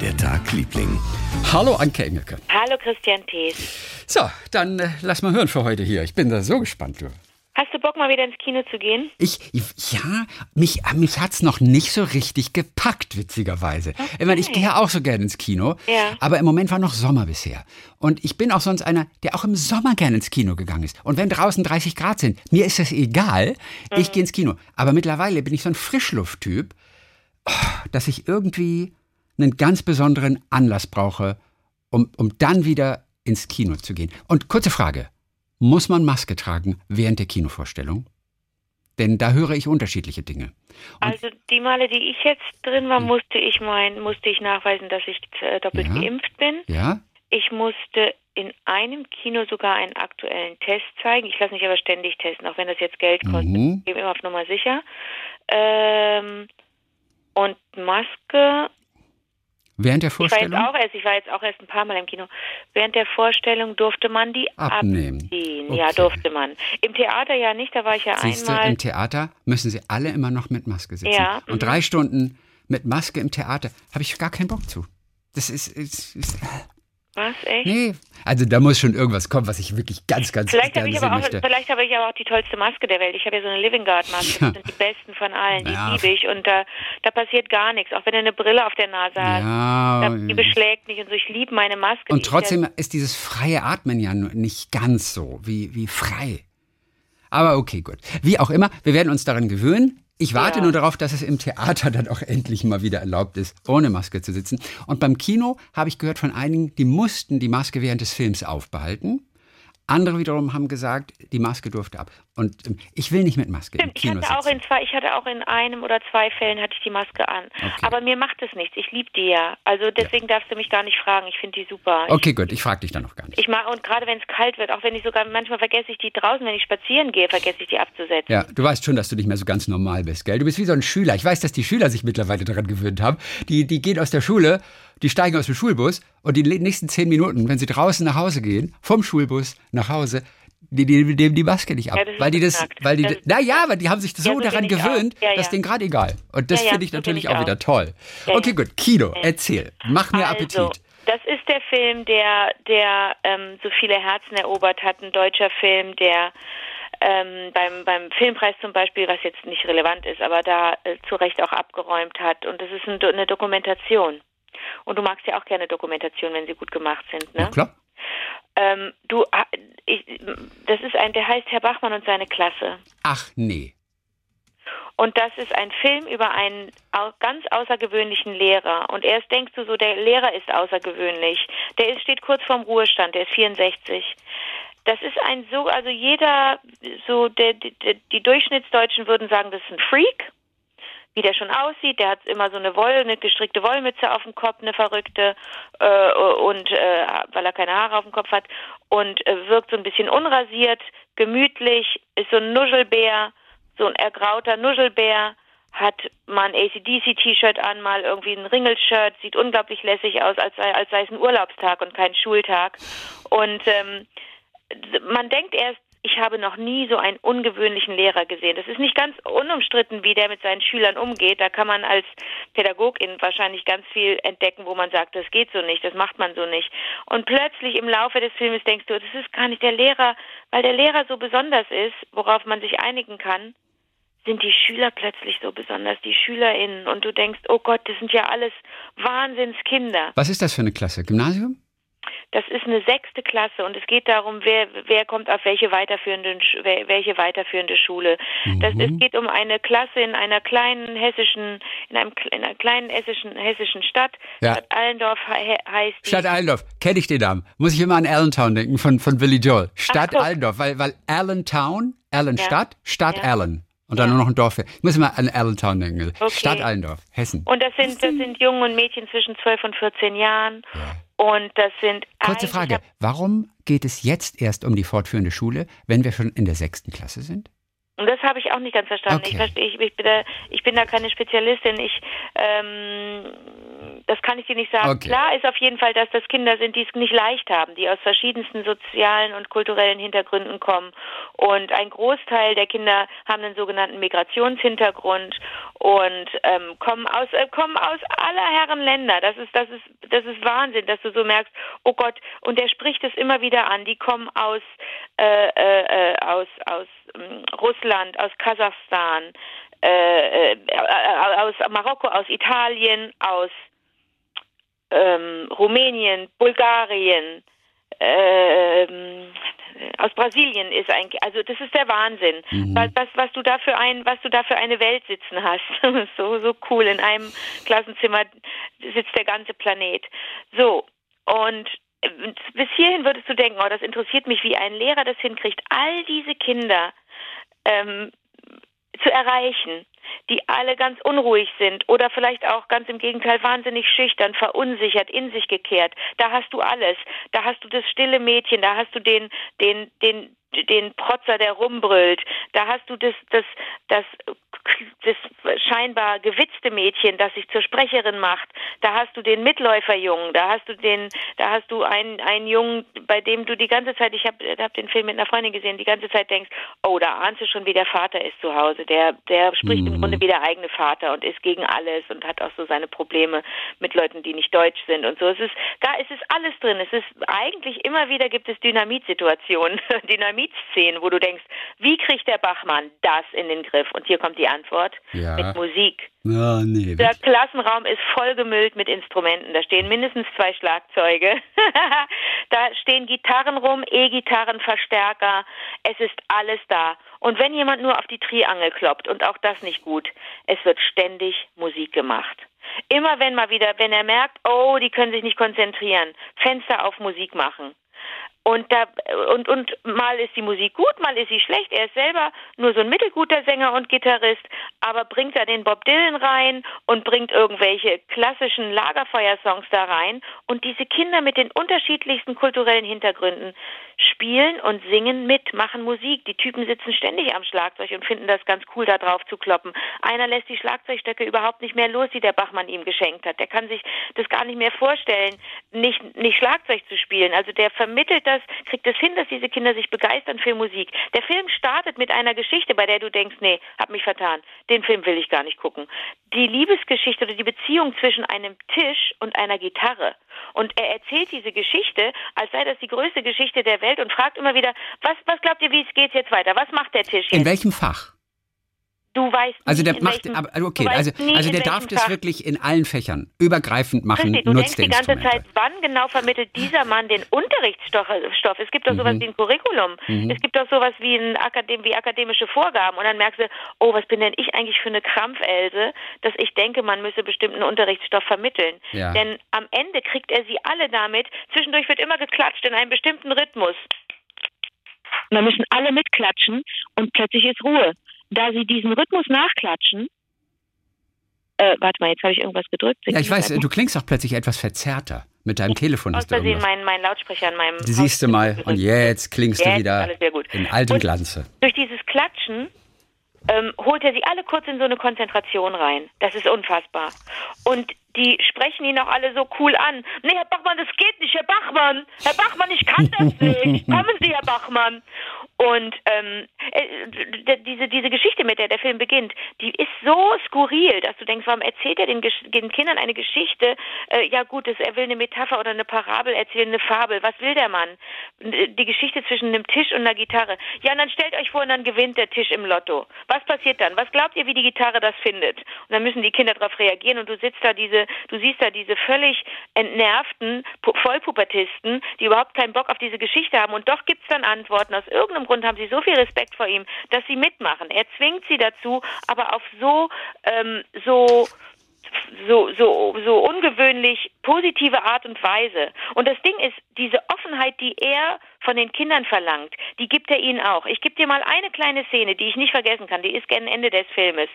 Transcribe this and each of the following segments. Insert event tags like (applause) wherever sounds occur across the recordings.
der Tag, Liebling? Hallo Anke Engelke. Hallo Christian Thees. So, dann äh, lass mal hören für heute hier. Ich bin da so gespannt, du. Hast du Bock, mal wieder ins Kino zu gehen? Ich, ja, mich, mich hat's noch nicht so richtig gepackt, witzigerweise. Ich meine, ich gehe ja auch so gerne ins Kino, Ja. aber im Moment war noch Sommer bisher. Und ich bin auch sonst einer, der auch im Sommer gerne ins Kino gegangen ist. Und wenn draußen 30 Grad sind, mir ist das egal, ich gehe ins Kino. Aber mittlerweile bin ich so ein Frischlufttyp, oh, dass ich irgendwie einen ganz besonderen Anlass brauche, um, um dann wieder ins Kino zu gehen. Und kurze Frage. Muss man Maske tragen während der Kinovorstellung? Denn da höre ich unterschiedliche Dinge. Also die Male, die ich jetzt drin war, musste ich mein, musste ich nachweisen, dass ich äh, doppelt Ja. geimpft bin. Ja? Ich musste in einem Kino sogar einen aktuellen Test zeigen. Ich lasse mich aber ständig testen, auch wenn das jetzt Geld kostet. Mhm. Ich gebe immer auf Nummer sicher. Ähm, und Maske Während der Ich war jetzt Vorstellung? auch erst, ich war jetzt auch erst ein paar Mal im Kino. Während der Vorstellung durfte man die Abnehmen. abziehen. Ja, Okay. durfte man. Im Theater ja nicht, da war ich ja Siehst du, einmal. im Theater müssen sie alle immer noch mit Maske sitzen. Ja, Und drei Stunden mit Maske im Theater habe ich gar keinen Bock zu. Das ist, ist, ist Was, echt? nee. Also da muss schon irgendwas kommen, was ich wirklich ganz, ganz Vielleicht gerne ich sehen aber auch, möchte. vielleicht habe ich aber auch die tollste Maske der Welt. Ich habe ja so eine Living Guard Maske. Ja. Das sind die besten von allen. Die Ja. liebe ich. Und da, da passiert gar nichts. Auch wenn du eine Brille auf der Nase hast. Ja, Da, die beschlägt nicht und so. Ich liebe meine Maske. Und trotzdem ist dieses freie Atmen ja nicht ganz so wie, wie frei. Aber okay, gut. Wie auch immer, wir werden uns daran gewöhnen. Ich warte Ja. nur darauf, dass es im Theater dann auch endlich mal wieder erlaubt ist, ohne Maske zu sitzen. Und beim Kino habe ich gehört von einigen, die mussten die Maske während des Films aufbehalten. Andere wiederum haben gesagt, die Maske durfte ab. Und ähm, ich will nicht mit Maske im Stimmt, ich hatte auch in zwei, ich hatte auch in einem oder zwei Fällen hatte ich die Maske an. Okay. Aber mir macht es nichts. Ich liebe die ja. Also deswegen darfst du mich gar nicht fragen. Ich finde die super. Okay, gut, ich frage dich dann noch gar nicht. Ich mag und gerade wenn es kalt wird, auch wenn ich sogar manchmal vergesse ich die draußen, wenn ich spazieren gehe, vergesse ich die abzusetzen. Ja, du weißt schon, dass du nicht mehr so ganz normal bist, gell? Du bist wie so ein Schüler. Ich weiß, dass die Schüler sich mittlerweile daran gewöhnt haben. Die, die gehen aus der Schule, die steigen aus dem Schulbus und die nächsten zehn Minuten, wenn sie draußen nach Hause gehen, vom Schulbus nach Hause, die, die nehmen die Maske nicht ab. Ja, weil die das, weil die, Das- naja, aber die haben sich so Ja, so daran gewöhnt. Ja, dass denen gerade egal. Und das finde ich so natürlich ich auch auch. wieder toll. Okay, gut. Kino, erzähl. Mach mir Appetit. Also, das ist der Film, der, der ähm, so viele Herzen erobert hat. Ein deutscher Film, der ähm, beim, beim Filmpreis zum Beispiel, was jetzt nicht relevant ist, aber da äh, zu Recht auch abgeräumt hat. Und das ist ein, eine Dokumentation. Und du magst ja auch gerne Dokumentationen, wenn sie gut gemacht sind, ne? Ja, klar. Ähm, du, ah, ich, das ist ein, der heißt Herr Bachmann und seine Klasse. Ach nee. Und das ist ein Film über einen ganz außergewöhnlichen Lehrer. Und erst denkst du so, der Lehrer ist außergewöhnlich. Der ist, steht kurz vorm Ruhestand, der ist 64. Das ist ein so, also jeder, so der, der, die Durchschnittsdeutschen würden sagen, das ist ein Freak. Wie der schon aussieht, der hat immer so eine Woll, eine gestrickte Wollmütze auf dem Kopf, eine verrückte, äh, und äh, weil er keine Haare auf dem Kopf hat und äh, wirkt so ein bisschen unrasiert, gemütlich, ist so ein Nuschelbär, so ein ergrauter Nuschelbär, hat mal ein ACDC-T-Shirt an, mal irgendwie ein Ringelshirt, sieht unglaublich lässig aus, als sei, als sei es ein Urlaubstag und kein Schultag. Und ähm, man denkt erst, ich habe noch nie so einen ungewöhnlichen Lehrer gesehen. Das ist nicht ganz unumstritten, wie der mit seinen Schülern umgeht. Da kann man als Pädagogin wahrscheinlich ganz viel entdecken, wo man sagt, das geht so nicht, das macht man so nicht. Und plötzlich im Laufe des Filmes denkst du, das ist gar nicht der Lehrer, weil der Lehrer so besonders ist, worauf man sich einigen kann, sind die Schüler plötzlich so besonders, die SchülerInnen. Und du denkst, oh Gott, das sind ja alles Wahnsinnskinder. Was ist das für eine Klasse? Gymnasium? Das ist eine sechste Klasse und es geht darum, wer, wer kommt auf welche weiterführende, welche weiterführende Schule. Das, Mhm. es geht um eine Klasse in einer kleinen hessischen, in einem in einer kleinen hessischen, hessischen Stadt. Ja. Stadt Allendorf he, heißt die. Stadt Allendorf, kenne ich den Namen. Muss ich immer an Allentown denken von, von Billy Joel. Stadt guck. Allendorf, weil, weil Allentown, Allen Ja. Stadt, Stadt Ja. Allen. Und dann Ja. nur noch ein Dorf. Ich muss immer an Allentown denken. Okay. Stadt Allendorf, Hessen. Und das sind, das sind Jungen und Mädchen zwischen 12 und 14 Jahren. Und das sind Kurze Frage, warum geht es jetzt erst um die fortführende Schule, wenn wir schon in der sechsten Klasse sind? Und das habe ich auch nicht ganz verstanden. Okay. Ich, verstehe, ich, ich, bin da, ich bin da keine Spezialistin. Ich, ähm, das kann ich dir nicht sagen. Okay. Klar ist auf jeden Fall, dass das Kinder sind, die es nicht leicht haben, die aus verschiedensten sozialen und kulturellen Hintergründen kommen. Und ein Großteil der Kinder haben einen sogenannten Migrationshintergrund und ähm, kommen aus äh, kommen aus aller Herren Länder. Das ist das ist das ist Wahnsinn, dass du so merkst. Oh Gott, und der spricht es immer wieder an. Die kommen aus äh, äh, äh aus aus Russland, aus Kasachstan, äh, äh, aus Marokko, aus Italien, aus ähm, Rumänien, Bulgarien, äh, aus Brasilien ist eigentlich, also das ist der Wahnsinn, mhm. was, was, was du da für ein, was du da für eine Welt sitzen hast. (laughs) so, so cool. In einem Klassenzimmer sitzt der ganze Planet. So. Und bis hierhin würdest du denken, oh, das interessiert mich, wie ein Lehrer das hinkriegt, all diese Kinder ähm, zu erreichen, die alle ganz unruhig sind oder vielleicht auch ganz im Gegenteil wahnsinnig schüchtern, verunsichert, in sich gekehrt. Da hast du alles. Da hast du das stille Mädchen, da hast du den, den, den, den Protzer, der rumbrüllt. Da hast du das, das, das, das scheinbar gewitzte Mädchen, das sich zur Sprecherin macht. Da hast du den Mitläuferjungen. Da hast du den, da hast du einen, einen Jungen, bei dem du die ganze Zeit, ich habe hab den Film mit einer Freundin gesehen, die ganze Zeit denkst, oh, da ahnst du schon, wie der Vater ist zu Hause. Der, der spricht mhm. im Grunde wie der eigene Vater und ist gegen alles und hat auch so seine Probleme mit Leuten, die nicht deutsch sind und so. Es ist, da ist es alles drin. Es ist eigentlich immer wieder gibt es Dynamitsituationen, (laughs) Dynamit Liedszenen, wo du denkst, wie kriegt der Bachmann das in den Griff? Und hier kommt die Antwort ja. mit Musik. Ja, nee, der Klassenraum ist vollgemüllt mit Instrumenten. Da stehen mindestens zwei Schlagzeuge. (laughs) da stehen Gitarren rum, E-Gitarren, Verstärker. Es ist alles da. Und wenn jemand nur auf die Triangel kloppt, und auch das nicht gut, es wird ständig Musik gemacht. Immer wenn mal wieder, wenn er merkt, oh, die können sich nicht konzentrieren, Fenster auf Musik machen. Und da und und mal ist die Musik gut, mal ist sie schlecht. Er ist selber nur so ein mittelguter Sänger und Gitarrist, aber bringt da den Bob Dylan rein und bringt irgendwelche klassischen Lagerfeuersongs da rein und diese Kinder mit den unterschiedlichsten kulturellen Hintergründen spielen und singen mit, machen Musik. Die Typen sitzen ständig am Schlagzeug und finden das ganz cool da drauf zu kloppen. Einer lässt die Schlagzeugstöcke überhaupt nicht mehr los, die der Bachmann ihm geschenkt hat. Der kann sich das gar nicht mehr vorstellen, nicht nicht Schlagzeug zu spielen. Also der vermittelt das, kriegt es hin, dass diese Kinder sich begeistern für Musik. Der Film startet mit einer Geschichte, bei der du denkst, nee, hab mich vertan. Den Film will ich gar nicht gucken. Die Liebesgeschichte oder die Beziehung zwischen einem Tisch und einer Gitarre. Und er erzählt diese Geschichte, als sei das die größte Geschichte der Welt und fragt immer wieder, was, was glaubt ihr, wie es geht jetzt weiter? Was macht der Tisch jetzt? In welchem Fach? Du weißt also der macht, welchem, aber okay, also, also der darf das wirklich in allen Fächern übergreifend machen. Richtig, du nutzt denkst die ganze Zeit, wann genau vermittelt dieser Mann den Unterrichtsstoff? Es gibt doch sowas mhm. wie ein Curriculum. Mhm. Es gibt doch sowas wie, ein Akadem wie akademische Vorgaben. Und dann merkst du, oh, was bin denn ich eigentlich für eine Krampfelse, dass ich denke, man müsse bestimmten Unterrichtsstoff vermitteln. Ja. Denn am Ende kriegt er sie alle damit. Zwischendurch wird immer geklatscht in einem bestimmten Rhythmus. Und dann müssen alle mitklatschen und plötzlich ist Ruhe da sie diesen Rhythmus nachklatschen, äh, warte mal, jetzt habe ich irgendwas gedrückt. Ja, ich weiß, du klingst auch plötzlich etwas verzerrter. Mit deinem Telefon hast du irgendwas. Mein, mein Lautsprecher an meinem siehst du mal und jetzt klingst jetzt du wieder in altem und Glanze. Durch dieses Klatschen ähm, holt er sie alle kurz in so eine Konzentration rein. Das ist unfassbar. Und die sprechen ihn auch alle so cool an. Nee, Herr Bachmann, das geht nicht, Herr Bachmann. Herr Bachmann, ich kann das nicht. (laughs) Kommen Sie, Herr Bachmann. Und ähm, äh, diese, diese Geschichte, mit der der Film beginnt, die ist so skurril, dass du denkst, warum erzählt er den, den Kindern eine Geschichte? Äh, ja gut, das, er will eine Metapher oder eine Parabel erzählen, eine Fabel. Was will der Mann? Die Geschichte zwischen einem Tisch und einer Gitarre. Ja, und dann stellt euch vor, und dann gewinnt der Tisch im Lotto. Was passiert dann? Was glaubt ihr, wie die Gitarre das findet? Und dann müssen die Kinder darauf reagieren und du sitzt da diese, du siehst da diese völlig entnervten Vollpubertisten, die überhaupt keinen Bock auf diese Geschichte haben und doch gibt es dann Antworten aus irgendeinem Grund haben sie so viel Respekt vor ihm, dass sie mitmachen. Er zwingt sie dazu, aber auf so, ähm, so, so, so, so ungewöhnlich positive Art und Weise. Und das Ding ist, diese Offenheit, die er von den Kindern verlangt, die gibt er ihnen auch. Ich gebe dir mal eine kleine Szene, die ich nicht vergessen kann, die ist gern Ende des Filmes.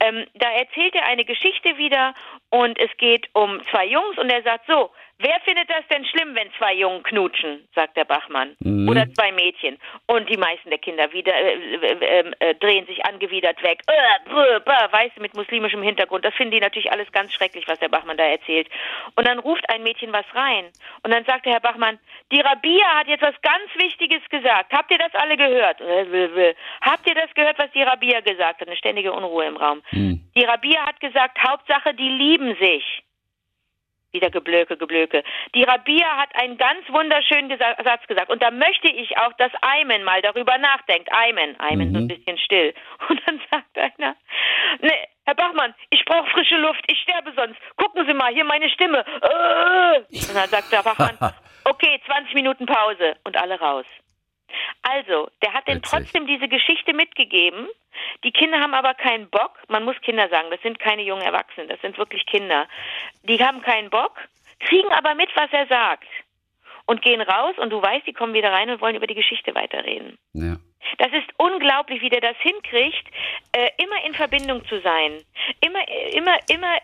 Ähm, da erzählt er eine Geschichte wieder und es geht um zwei Jungs und er sagt so, Wer findet das denn schlimm, wenn zwei Jungen knutschen, sagt der Bachmann. Mhm. Oder zwei Mädchen. Und die meisten der Kinder wieder äh, äh, äh, drehen sich angewidert weg. Äh, weißt du, mit muslimischem Hintergrund. Das finden die natürlich alles ganz schrecklich, was der Bachmann da erzählt. Und dann ruft ein Mädchen was rein. Und dann sagt der Herr Bachmann, die Rabia hat jetzt was ganz Wichtiges gesagt. Habt ihr das alle gehört? Äh, Habt ihr das gehört, was die Rabia gesagt hat? Eine ständige Unruhe im Raum. Mhm. Die Rabia hat gesagt, Hauptsache, die lieben sich. Wieder Geblöke, Geblöke. Die Rabia hat einen ganz wunderschönen Gesa Satz gesagt. Und da möchte ich auch, dass Aymen mal darüber nachdenkt. Aymen, Aymen, mhm. so ein mhm. bisschen still. (laughs) Und dann sagt einer, ne, Herr Bachmann, ich brauche frische Luft, ich sterbe sonst. Gucken Sie mal, hier meine Stimme. Äh. Und dann sagt der Bachmann, (laughs) okay, 20 Minuten Pause. Und alle raus. Also, der hat denn trotzdem diese Geschichte mitgegeben. Die Kinder haben aber keinen Bock. Man muss Kinder sagen, das sind keine jungen Erwachsenen, das sind wirklich Kinder. Die haben keinen Bock, kriegen aber mit, was er sagt. Und gehen raus und du weißt, die kommen wieder rein und wollen über die Geschichte weiterreden. Ja. Das ist unglaublich, wie der das hinkriegt, äh, immer in Verbindung zu sein. Immer, immer, immer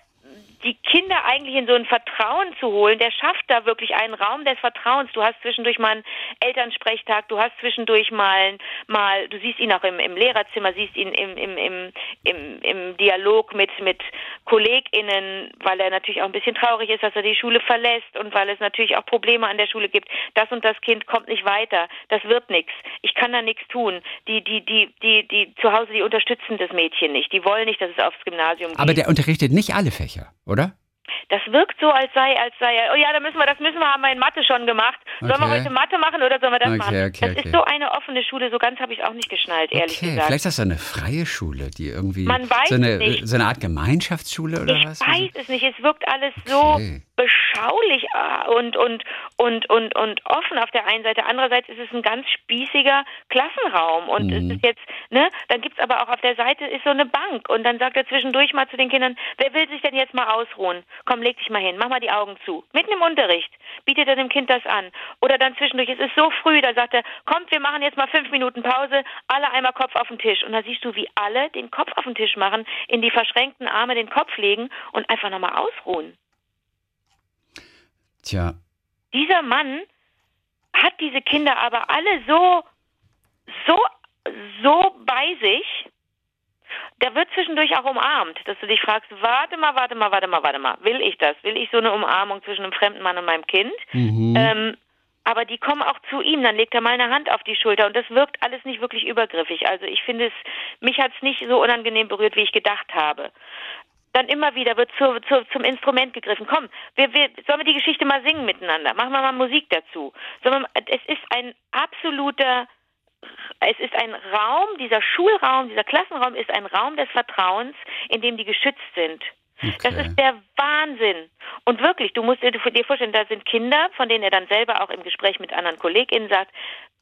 die Kinder eigentlich in so ein Vertrauen zu holen, der schafft da wirklich einen Raum des Vertrauens. Du hast zwischendurch mal einen Elternsprechtag, du hast zwischendurch mal, mal du siehst ihn auch im, im Lehrerzimmer, siehst ihn im, im, im, im, im Dialog mit, mit KollegInnen, weil er natürlich auch ein bisschen traurig ist, dass er die Schule verlässt und weil es natürlich auch Probleme an der Schule gibt. Das und das Kind kommt nicht weiter, das wird nichts. Ich kann da nichts tun. Die, die, die, die, die zu Hause, die unterstützen das Mädchen nicht. Die wollen nicht, dass es aufs Gymnasium geht. Aber der unterrichtet nicht alle Fächer, oder? Das wirkt so, als sei, als sei, oh ja, da müssen wir, das müssen wir, haben wir in Mathe schon gemacht. Sollen okay. wir heute Mathe machen oder sollen wir das okay, machen? Okay, das ist so eine offene Schule, so ganz habe ich auch nicht geschnallt, ehrlich gesagt. Vielleicht ist das so eine freie Schule, die irgendwie Man weiß so, eine, nicht. so eine Art Gemeinschaftsschule oder ich was? Ich weiß es nicht, es wirkt alles so beschaulich äh, und, und, und, und, und offen auf der einen Seite. Andererseits ist es ein ganz spießiger Klassenraum und mhm. es ist jetzt, ne, dann gibt es aber auch auf der Seite ist so eine Bank und dann sagt er zwischendurch mal zu den Kindern, wer will sich denn jetzt mal ausruhen? Komm, leg dich mal hin, mach mal die Augen zu. Mitten im Unterricht bietet er dem Kind das an. Oder dann zwischendurch, es ist so früh, da sagt er, kommt, wir machen jetzt mal fünf Minuten Pause, alle einmal Kopf auf den Tisch. Und da siehst du, wie alle den Kopf auf den Tisch machen, in die verschränkten Arme den Kopf legen und einfach nochmal ausruhen. Tja. Dieser Mann hat diese Kinder aber alle so, so, so bei sich. Der wird zwischendurch auch umarmt, dass du dich fragst, warte mal, warte mal, warte mal, warte mal, will ich das? Will ich so eine Umarmung zwischen einem fremden Mann und meinem Kind? Mhm. Ähm, aber die kommen auch zu ihm, dann legt er mal eine Hand auf die Schulter und das wirkt alles nicht wirklich übergriffig. Also ich finde es, mich hat es nicht so unangenehm berührt, wie ich gedacht habe dann immer wieder wird zu, zu, zum Instrument gegriffen. Komm, wir, wir, sollen wir die Geschichte mal singen miteinander? Machen wir mal Musik dazu. Wir, es ist ein absoluter, es ist ein Raum, dieser Schulraum, dieser Klassenraum ist ein Raum des Vertrauens, in dem die geschützt sind. Okay. Das ist der Wahnsinn. Und wirklich, du musst dir vorstellen, da sind Kinder, von denen er dann selber auch im Gespräch mit anderen KollegInnen sagt,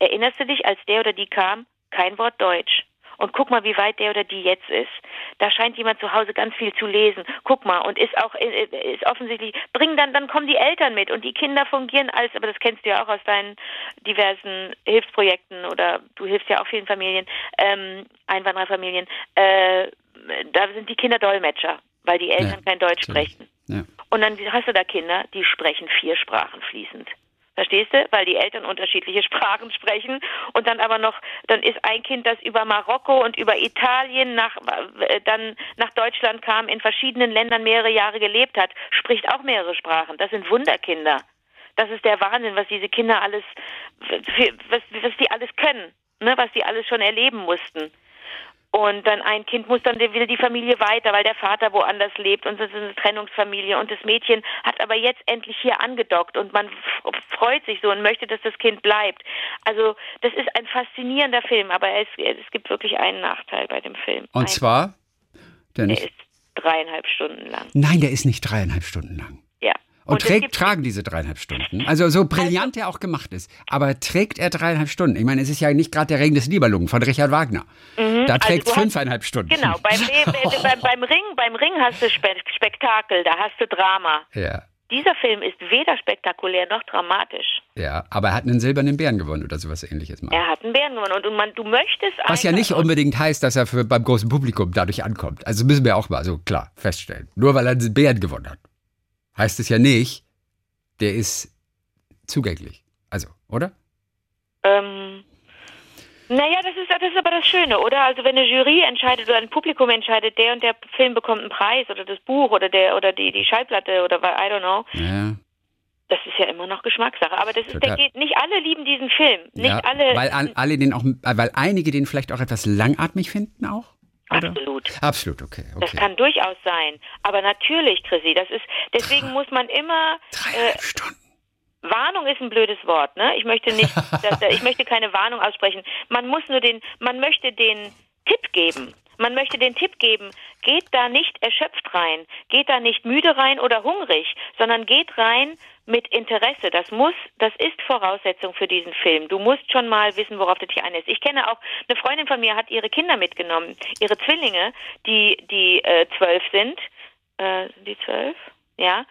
erinnerst du dich, als der oder die kam, kein Wort Deutsch und guck mal, wie weit der oder die jetzt ist. Da scheint jemand zu Hause ganz viel zu lesen. Guck mal und ist auch äh, ist offensichtlich bringen dann dann kommen die Eltern mit und die Kinder fungieren als, aber das kennst du ja auch aus deinen diversen Hilfsprojekten oder du hilfst ja auch vielen Familien, ähm, Einwandererfamilien. Äh, da sind die Kinder Dolmetscher, weil die Eltern ja, kein Deutsch sprechen. Ja. Und dann hast du da Kinder, die sprechen vier Sprachen fließend. Verstehst du? Weil die Eltern unterschiedliche Sprachen sprechen und dann aber noch, dann ist ein Kind, das über Marokko und über Italien nach, äh, dann nach Deutschland kam, in verschiedenen Ländern mehrere Jahre gelebt hat, spricht auch mehrere Sprachen. Das sind Wunderkinder. Das ist der Wahnsinn, was diese Kinder alles, was, was die alles können, ne, was die alles schon erleben mussten. Und dann ein Kind muss dann wieder die Familie weiter, weil der Vater woanders lebt und es ist eine Trennungsfamilie. Und das Mädchen hat aber jetzt endlich hier angedockt und man freut sich so und möchte, dass das Kind bleibt. Also das ist ein faszinierender Film, aber es, es gibt wirklich einen Nachteil bei dem Film. Und ein, zwar? Der, der ist dreieinhalb Stunden lang. Nein, der ist nicht dreieinhalb Stunden lang. Und, und trägt, tragen diese dreieinhalb Stunden. (laughs) Also so brillant also, er auch gemacht ist. Aber trägt er dreieinhalb Stunden? Ich meine, es ist ja nicht gerade der Regen des Nibelungen von Richard Wagner. Mhm, da trägt also fünfeinhalb hast, Stunden. Genau, beim, (laughs) beim, beim, Ring, beim Ring hast du Spektakel, da hast du Drama. Ja. Dieser Film ist weder spektakulär noch dramatisch. Ja, aber er hat einen silbernen Bären gewonnen oder sowas ähnliches mal. Er hat einen Bären gewonnen und, und man, du möchtest Was ja nicht unbedingt heißt, dass er für, beim großen Publikum dadurch ankommt. Also müssen wir auch mal so klar feststellen. Nur weil er einen Bären gewonnen hat, heißt es ja nicht, der ist zugänglich. Also, oder? Ähm, naja, das ist, das ist aber das Schöne, oder? Also wenn eine Jury entscheidet oder ein Publikum entscheidet, der und der Film bekommt einen Preis oder das Buch oder der oder die, die Schallplatte oder I don't know, Ja. das ist ja immer noch Geschmackssache. Aber das ist, der geht, nicht alle lieben diesen Film. Nicht ja, alle. Weil an, alle den auch, weil einige den vielleicht auch etwas langatmig finden auch? Oder? Absolut. Absolut, okay. Das okay. kann durchaus sein. Aber natürlich, Chrissy, das ist, deswegen muss man immer, Dreieinhalb äh, Stunden. Warnung ist ein blödes Wort, ne? Ich möchte nicht, (laughs) dass, ich möchte keine Warnung aussprechen. Man muss nur den, man möchte den Tipp geben. Man möchte den Tipp geben, geht da nicht erschöpft rein, geht da nicht müde rein oder hungrig, sondern geht rein mit Interesse. Das muss, das ist Voraussetzung für diesen Film. Du musst schon mal wissen, worauf du dich einlässt. Ich kenne auch, eine Freundin von mir hat ihre Kinder mitgenommen, ihre Zwillinge, die, die äh, zwölf sind. Äh, sind die zwölf? Ja.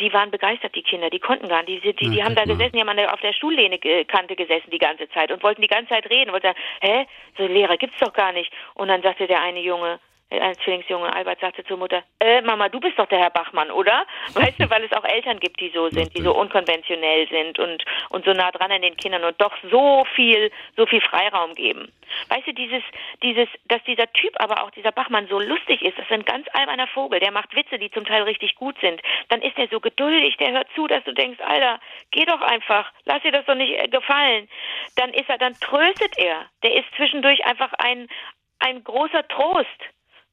Die waren begeistert, die Kinder. Die konnten gar nicht. Die, die, die Na, haben da gesessen, die haben an der, auf der Stuhllehne-Kante gesessen die ganze Zeit und wollten die ganze Zeit reden. Wollten sagen, hä, so Lehrer gibt's doch gar nicht. Und dann sagte der eine Junge, ein Zwillingsjunge, Albert, sagte zur Mutter, äh, Mama, du bist doch der Herr Bachmann, oder? (laughs) Weißt du, weil es auch Eltern gibt, die so sind, die so unkonventionell sind und, und so nah dran an den Kindern und doch so viel, so viel Freiraum geben. Weißt du, dieses, dieses, dass dieser Typ aber auch, dieser Bachmann so lustig ist, das ist ein ganz alberner Vogel, der macht Witze, die zum Teil richtig gut sind. Dann ist er so geduldig, der hört zu, dass du denkst, Alter, geh doch einfach, lass dir das doch nicht äh, gefallen. Dann ist er, dann tröstet er. Der ist zwischendurch einfach ein, ein großer Trost.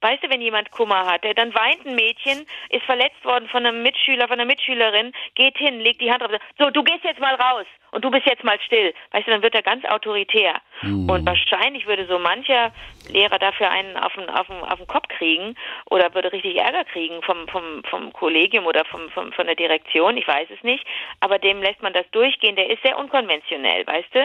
Weißt du, wenn jemand Kummer hat, dann weint ein Mädchen, ist verletzt worden von einem Mitschüler, von einer Mitschülerin, geht hin, legt die Hand drauf, sagt, so, du gehst jetzt mal raus und du bist jetzt mal still. Weißt du, dann wird er ganz autoritär. Und wahrscheinlich würde so mancher Lehrer dafür einen auf den, auf den, auf den Kopf kriegen oder würde richtig Ärger kriegen vom, vom, vom Kollegium oder vom, vom, von der Direktion, ich weiß es nicht. Aber dem lässt man das durchgehen, der ist sehr unkonventionell, weißt du?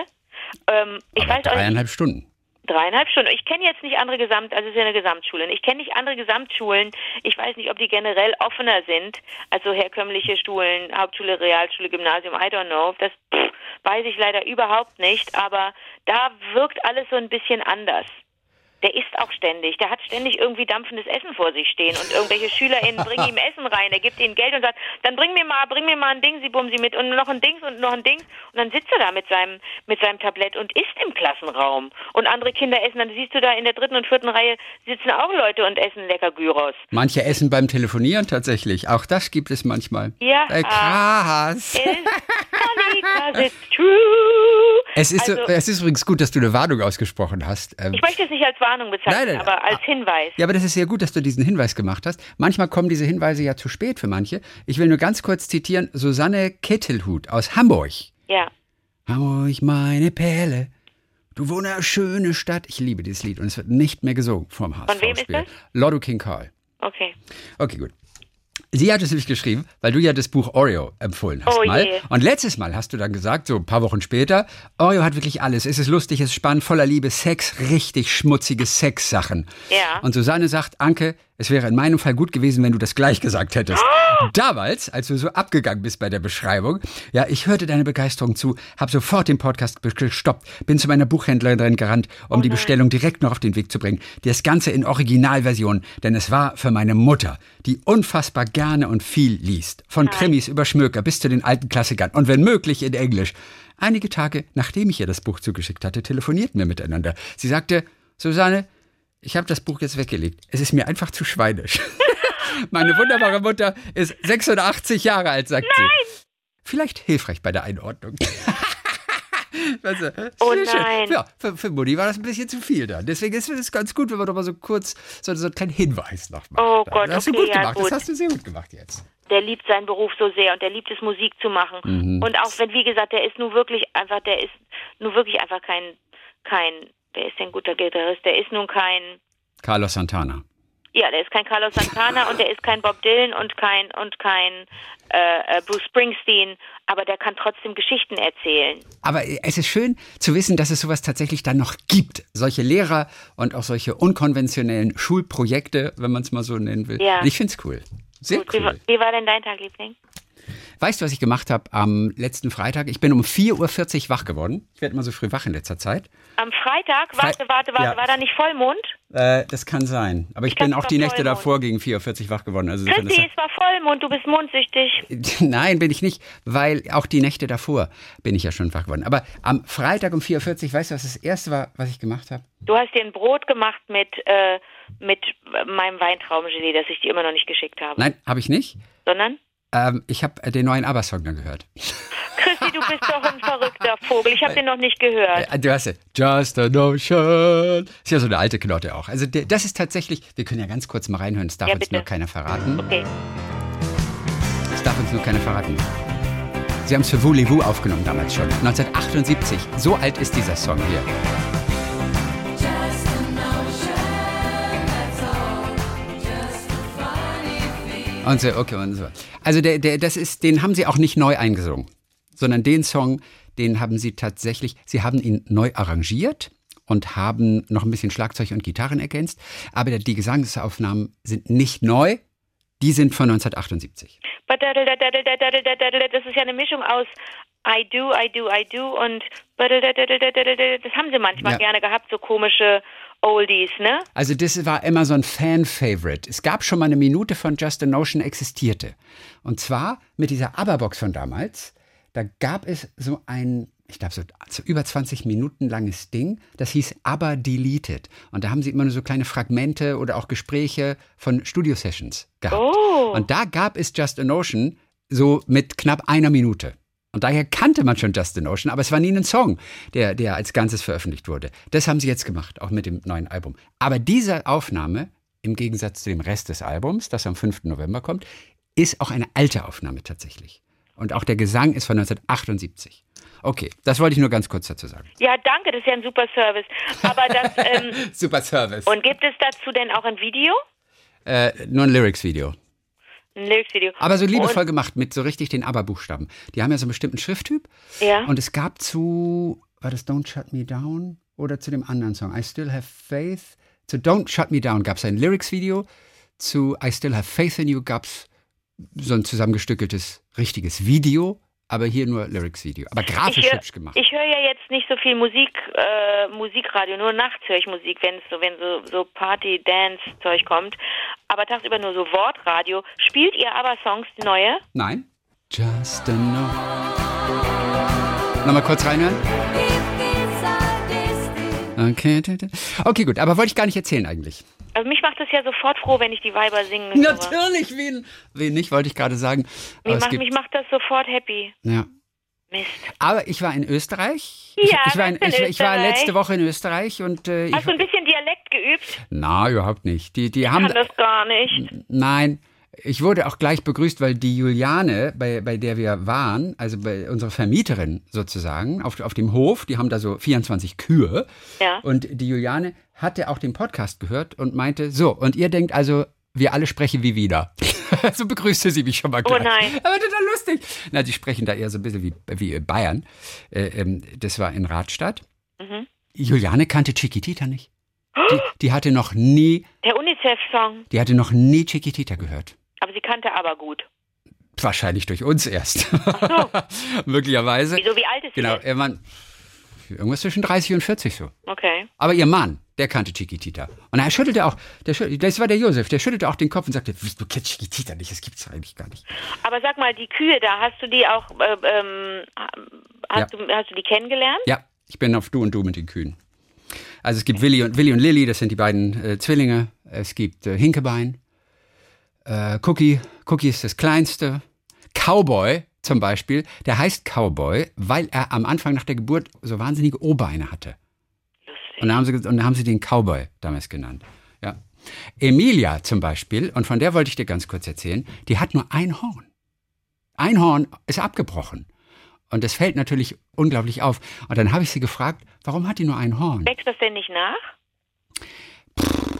Ähm, ich Aber weiß auch nicht, dreieinhalb Stunden. Dreieinhalb Stunden. Ich kenne jetzt nicht andere Gesamt, also es ist ja eine Gesamtschule. Ich kenne nicht andere Gesamtschulen. Ich weiß nicht, ob die generell offener sind. Also herkömmliche Schulen, Hauptschule, Realschule, Gymnasium, I don't know. Das pff, weiß ich leider überhaupt nicht. Aber da wirkt alles so ein bisschen anders. Der isst auch ständig. Der hat ständig irgendwie dampfendes Essen vor sich stehen und irgendwelche SchülerInnen bringen ihm Essen rein. Er gibt ihnen Geld und sagt, dann bring mir mal, bring mir mal ein Ding, sie bumsi mit und noch ein Dings und noch ein Dings. Und dann sitzt er da mit seinem, mit seinem Tablett und isst im Klassenraum. Und andere Kinder essen, dann siehst du da in der dritten und vierten Reihe sitzen auch Leute und essen lecker Gyros. Manche essen beim Telefonieren tatsächlich. Auch das gibt es manchmal. Ja. Äh, krass. Es ist, (laughs) Also- so, es ist übrigens gut, dass du eine Warnung ausgesprochen hast. Ähm, Ich möchte es nicht als Warnung bezeichnen, Nein, nein, aber als Hinweis. Ja, aber das ist sehr gut, dass du diesen Hinweis gemacht hast. Manchmal kommen diese Hinweise ja zu spät für manche. Ich will nur ganz kurz zitieren Susanne Kettelhut aus Hamburg. Ja. Hamburg, meine Perle. Du wunderschöne Stadt. Ich liebe dieses Lied und es wird nicht mehr gesungen vom HSV. Von wem ist das? Lotto King Karl. Okay. Okay, gut. Sie hat es nämlich geschrieben, weil du ja das Buch Oreo empfohlen hast Oh mal. je. Und letztes Mal hast du dann gesagt, so ein paar Wochen später, Oreo hat wirklich alles. Es ist lustig, es ist spannend, voller Liebe, Sex, richtig schmutzige Sexsachen. Ja. Und Susanne sagt, Anke, es wäre in meinem Fall gut gewesen, wenn du das gleich gesagt hättest. Damals, als du so abgegangen bist bei der Beschreibung, ja, ich hörte deine Begeisterung zu, habe sofort den Podcast gestoppt, bin zu meiner Buchhändlerin gerannt, um Oh die Bestellung direkt noch auf den Weg zu bringen. Das Ganze in Originalversion, denn es war für meine Mutter, die unfassbar gerne und viel liest. Von Krimis über Schmöker bis zu den alten Klassikern und wenn möglich in Englisch. Einige Tage, nachdem ich ihr das Buch zugeschickt hatte, telefonierten wir miteinander. Sie sagte, Susanne, ich habe das Buch jetzt weggelegt. Es ist mir einfach zu schweinisch. (laughs) Meine wunderbare Mutter ist 86 Jahre alt, sagt sie. Vielleicht hilfreich bei der Einordnung. (laughs) weißt du, Oh nein. Ja, für, für Mutti war das ein bisschen zu viel dann. Deswegen ist es ganz gut, wenn wir doch mal so kurz so, so einen kleinen Hinweis noch machen. Oh Gott, das hast du okay, gut ja, gemacht. gut. Das hast du sehr gut gemacht jetzt. der liebt seinen Beruf so sehr und der liebt es, Musik zu machen. Mhm. Und auch wenn, wie gesagt, der ist nur wirklich einfach, der ist nur wirklich einfach kein, kein, wer ist denn ein guter Gitarrist? Der ist nun kein, Carlos Santana. ja, der ist kein Carlos Santana und der ist kein Bob Dylan und kein, und kein äh, äh, Bruce Springsteen, aber der kann trotzdem Geschichten erzählen. Aber es ist schön zu wissen, dass es sowas tatsächlich dann noch gibt. Solche Lehrer und auch solche unkonventionellen Schulprojekte, wenn man es mal so nennen will. Ja. Ich finde es cool. Sehr Gut, wie, cool. wie war denn dein Tag, Liebling? Weißt du, was ich gemacht habe am letzten Freitag? Ich bin um 4.40 Uhr wach geworden. Ich werde immer so früh wach in letzter Zeit. Am Freitag? Warte, warte, warte. Ja. War da nicht Vollmond? Äh, das kann sein. Aber ich, Ich bin auch die Nächte Vollmond. davor gegen 4.40 Uhr wach geworden. Also Christi, ist es war Vollmond. Du bist mondsüchtig. (laughs) Nein, bin ich nicht, weil auch die Nächte davor bin ich ja schon wach geworden. Aber am Freitag um 4.40 Uhr, weißt du, was das Erste war, was ich gemacht habe? Du hast dir ein Brot gemacht mit, äh, mit meinem Weintraubengelee, das ich dir immer noch nicht geschickt habe. Nein, habe ich nicht. Sondern? Ähm, ich habe äh, den neuen ABBA-Song dann gehört. Christi, du bist doch ein verrückter Vogel. Ich habe den noch nicht gehört. Äh, Du hast ja Just a Notion. Ist ja so eine alte Knotte auch. Also das ist tatsächlich, wir können ja ganz kurz mal reinhören, das darf Ja, uns nur keiner verraten. Okay. Das darf uns nur keiner verraten. Sie haben es für Voulez-Vous aufgenommen damals schon, 1978. So alt ist dieser Song hier. Und so, okay, und so. Also der, der, das ist, den haben sie auch nicht neu eingesungen, sondern den Song, den haben sie tatsächlich, sie haben ihn neu arrangiert und haben noch ein bisschen Schlagzeug und Gitarren ergänzt, aber die Gesangsaufnahmen sind nicht neu, die sind von 1978. Das ist ja eine Mischung aus I do, I do, I do und das haben sie manchmal Ja. gerne gehabt, so komische Oldies, ne? Also das war immer so ein Fan-Favorite. Es gab schon mal eine Minute von Just a Notion existierte. Und zwar mit dieser ABBA-Box von damals. Da gab es so ein, ich glaube so, über 20 Minuten langes Ding. Das hieß ABBA Deleted. Und da haben sie immer nur so kleine Fragmente oder auch Gespräche von Studio-Sessions gehabt. Oh. Und da gab es Just a Notion so mit knapp einer Minute. Und daher kannte man schon Just a Notion, aber es war nie ein Song, der, der als Ganzes veröffentlicht wurde. Das haben sie jetzt gemacht, auch mit dem neuen Album. Aber diese Aufnahme, im Gegensatz zu dem Rest des Albums, das am 5. November kommt, ist auch eine alte Aufnahme tatsächlich. Und auch der Gesang ist von 1978. Okay, das wollte ich nur ganz kurz dazu sagen. Ja, danke, das ist ja ein super Service. Aber das, ähm, (laughs) Super Service. und gibt es dazu denn auch ein Video? äh, nur ein Lyrics-Video. Ein Lyrics-Video. Aber so liebevoll gemacht, mit so richtig den ABBA-Buchstaben. Die haben ja so einen bestimmten Schrifttyp. Ja. Und es gab zu, war das Don't Shut Me Down oder zu dem anderen Song, I Still Have Faith. Zu Don't Shut Me Down gab es ein Lyrics-Video. Zu I Still Have Faith in You gab es so ein zusammengestückeltes, richtiges Video. Aber hier nur Lyrics-Video. Aber grafisch hör- hübsch gemacht. Ich höre ja jetzt nicht so viel Musik, äh, Musikradio, nur nachts höre ich Musik, wenn es so, wenn so, so Party-Dance-Zeug kommt. Aber tagsüber nur so Wortradio. Spielt ihr aber Songs, neue? Nein? Just a No. Nochmal kurz reinhören. Okay, okay, gut. Aber wollte ich gar nicht erzählen eigentlich. Also mich macht es ja sofort froh, wenn ich die Weiber singen höre. Natürlich, wen, wen nicht, wollte ich gerade sagen. Mich macht, mich macht das sofort happy. ja. Mist. Aber ich war in Österreich. Ich, Ja, ich, war, in, in ich, ich war letzte Woche in Österreich und äh, ich, Hast du ein bisschen Dialekt geübt? na überhaupt nicht. Die, die haben Kann das gar nicht. nein. Ich wurde auch gleich begrüßt, weil die Juliane, bei, bei der wir waren, also bei unserer Vermieterin sozusagen, auf, auf dem Hof, die haben da so 24 Kühe. Ja. Und die Juliane hatte auch den Podcast gehört und meinte, so, und ihr denkt also, wir alle sprechen wie wieder. (laughs) so begrüßte sie mich schon mal Oh gleich. nein. Aber total lustig. Na, die sprechen da eher so ein bisschen wie, wie Bayern. Äh, ähm, das war in Radstadt. Mhm. Juliane kannte Chiquitita nicht. Die, die hatte noch nie, Der UNICEF-Song. die hatte noch nie Chiquitita gehört. Aber sie kannte aber gut. Wahrscheinlich durch uns erst. (laughs) Möglicherweise. Wieso, wie alt ist Genau, sie? ihr Mann, irgendwas zwischen 30 und 40 so. Okay. Aber ihr Mann, der kannte Chiquitita. Und er schüttelte auch, der, schüttelte- das war der Josef, der schüttelte auch den Kopf und sagte, "Wie, du kennst Chiquitita nicht, das gibt's eigentlich gar nicht. Aber sag mal, die Kühe da, hast du die auch, äh, ähm, hast, du, hast du die kennengelernt? Ja, ich bin auf Du und Du mit den Kühen. Also es gibt Willi und, Willi und Lilly, das sind die beiden äh, Zwillinge. Es gibt äh, Hinkebein. Äh, Cookie, Cookie ist das kleinste. Cowboy zum Beispiel, der heißt Cowboy, weil er am Anfang nach der Geburt so wahnsinnige O-Beine hatte. Und dann haben sie, und haben sie den Cowboy damals genannt. Ja. Emilia zum Beispiel, und von der wollte ich dir ganz kurz erzählen, die hat nur ein Horn. Ein Horn ist abgebrochen. Und das fällt natürlich unglaublich auf. Und dann habe ich sie gefragt, warum hat die nur ein Horn? Wächst das denn nicht nach?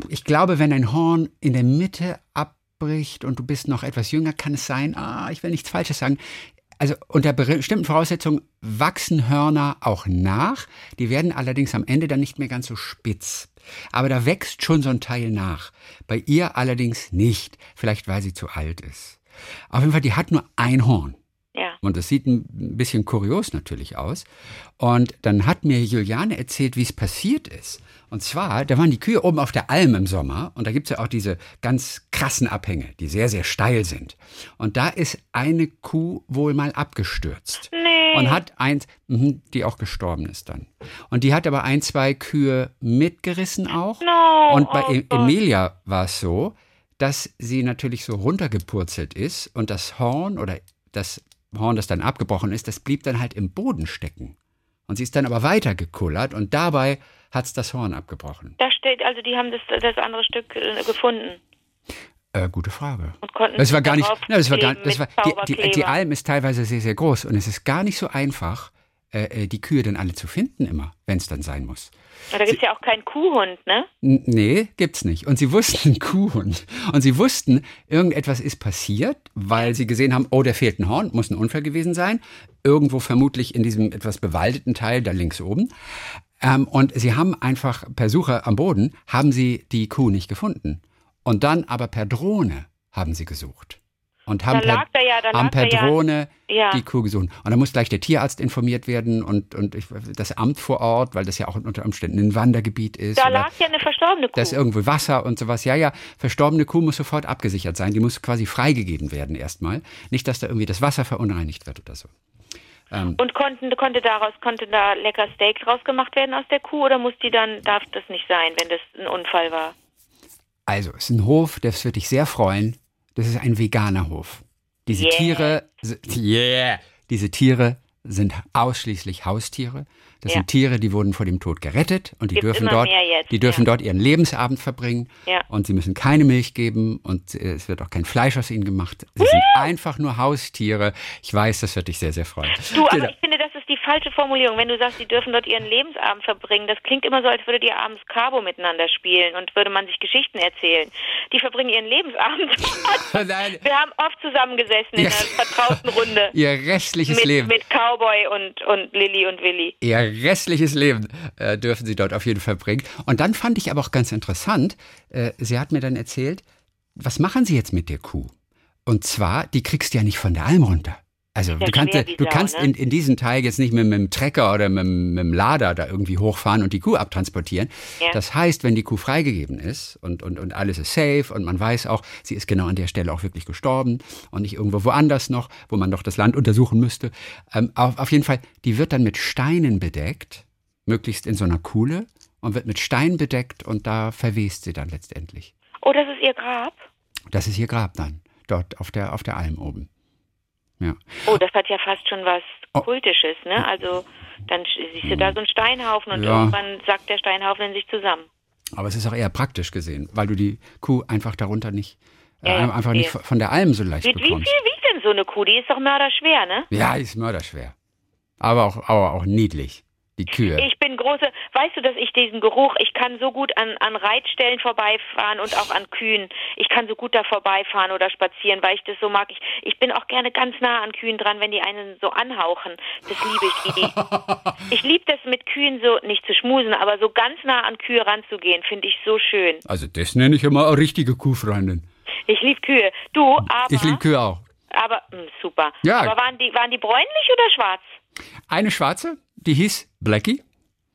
Ich glaube, wenn ein Horn in der Mitte abbricht und du bist noch etwas jünger, kann es sein, ah, ich will nichts Falsches sagen. Also unter bestimmten Voraussetzungen wachsen Hörner auch nach. Die werden allerdings am Ende dann nicht mehr ganz so spitz. Aber da wächst schon so ein Teil nach. Bei ihr allerdings nicht. Vielleicht weil sie zu alt ist. Auf jeden Fall, die hat nur ein Horn. Und das sieht ein bisschen kurios natürlich aus. Und dann hat mir Juliane erzählt, wie es passiert ist. Und zwar, da waren die Kühe oben auf der Alm im Sommer und da gibt es ja auch diese ganz krassen Abhänge, die sehr, sehr steil sind. Und da ist eine Kuh wohl mal abgestürzt. Nee. Und hat eins, mhm, die auch gestorben ist dann. Und die hat aber ein, zwei Kühe mitgerissen auch. No, und bei oh E-. Emilia war es so, dass sie natürlich so runtergepurzelt ist und das Horn oder das Horn, das dann abgebrochen ist, das blieb dann halt im Boden stecken. Und sie ist dann aber weitergekullert und dabei hat es das Horn abgebrochen. Da steht, also die haben das, das andere Stück äh, gefunden Äh, gute Frage. Das war gar nicht, na, das war gar, das war, die, die, die. Alm ist teilweise sehr, sehr groß und es ist gar nicht so einfach, äh, äh, die Kühe dann alle zu finden immer, wenn es dann sein muss. Ja, Da gibt es ja auch keinen Kuhhund, ne? Nee, gibt's nicht. Und sie wussten (laughs) Kuhhund. Und sie wussten, irgendetwas ist passiert, weil sie gesehen haben, oh, da fehlt ein Horn, muss ein Unfall gewesen sein. Irgendwo vermutlich in diesem etwas bewaldeten Teil, da links oben. Ähm, und sie haben einfach per Suche am Boden, haben sie die Kuh nicht gefunden. Und dann aber per Drohne haben sie gesucht. Und haben Da per, da ja- da haben per da Drohne Ja. die Kuh gesucht. Und dann muss gleich der Tierarzt informiert werden und, und ich, das Amt vor Ort, weil das ja auch unter Umständen ein Wandergebiet ist. Da lag ja eine verstorbene Kuh. da ist irgendwo Wasser und sowas. Ja, ja, verstorbene Kuh muss sofort abgesichert sein. Die muss quasi freigegeben werden erstmal. Nicht, dass da irgendwie das Wasser verunreinigt wird oder so. Und konnten, konnte daraus, konnte da lecker Steak draus gemacht werden aus der Kuh oder muss die dann, darf das nicht sein, wenn das ein Unfall war? Also, es ist ein Hof, das wird dich sehr freuen. Das ist ein veganer Hof. Diese Yeah. Tiere, yeah, diese Tiere sind ausschließlich Haustiere. Das Ja. sind Tiere, die wurden vor dem Tod gerettet und die Gibt's dürfen dort, die dürfen ja. dort ihren Lebensabend verbringen Ja. und sie müssen keine Milch geben und äh, es wird auch kein Fleisch aus ihnen gemacht. Sie sind einfach nur Haustiere. Ich weiß, das wird dich sehr, sehr freuen. Du, aber Genau. ich finde, das ist die falsche Formulierung. Wenn du sagst, sie dürfen dort ihren Lebensabend verbringen, das klingt immer so, als würdet ihr abends Cabo miteinander spielen und würde man sich Geschichten erzählen. Die verbringen ihren Lebensabend. (laughs) Nein. Wir haben oft zusammengesessen in Ja. einer vertrauten Runde. (laughs) Ihr restliches Mit, Leben. mit Cowboy und, und Lilly und Willi. Ihr restliches Leben äh, dürfen sie dort auf jeden Fall bringen. Und dann fand ich aber auch ganz interessant, äh, sie hat mir dann erzählt, was machen sie jetzt mit der Kuh? Und zwar, die kriegst du ja nicht von der Alm runter. Also du kannst, du Sau, kannst ne? in, in diesen Teil jetzt nicht mit, mit dem Trecker oder mit, mit dem Lader da irgendwie hochfahren und die Kuh abtransportieren. Ja. Das heißt, wenn die Kuh freigegeben ist und, und, und alles ist safe und man weiß auch, sie ist genau an der Stelle auch wirklich gestorben und nicht irgendwo woanders noch, wo man doch das Land untersuchen müsste. Ähm, auf, auf jeden Fall, die wird dann mit Steinen bedeckt, möglichst in so einer Kuhle und wird mit Stein bedeckt und da verwest sie dann letztendlich. Oh, das ist ihr Grab? Das ist ihr Grab dann, dort auf der, auf der Alm oben. Ja. Oh, das hat ja fast schon was Oh. Kultisches, ne? Also dann siehst du da so einen Steinhaufen und Ja. irgendwann sackt der Steinhaufen in sich zusammen. Aber es ist auch eher praktisch gesehen, weil du die Kuh einfach darunter nicht, äh, Ja, einfach nicht von der Alm so leicht Wie, wie viel bekommst. wiegt denn so eine Kuh? Die ist doch mörderschwer, ne? Ja, die ist mörderschwer. Aber auch, aber auch niedlich, die Kühe. Ich bin große, weißt du, dass ich diesen Geruch, ich kann so gut an, an Reitstellen vorbeifahren und auch an Kühen. Ich kann so gut da vorbeifahren oder spazieren, weil ich das so mag. Ich, ich bin auch gerne ganz nah an Kühen dran, wenn die einen so anhauchen. Das liebe ich. Wie die. (laughs) Ich liebe das mit Kühen so, nicht zu schmusen, aber so ganz nah an Kühe ranzugehen, finde ich so schön. Also das nenne ich immer eine richtige Kuhfreundin. Ich liebe Kühe. Du, aber, Ich liebe Kühe auch. aber mh, super. Ja. Aber waren die, waren die bräunlich oder schwarz? Eine schwarze, die hieß Blackie.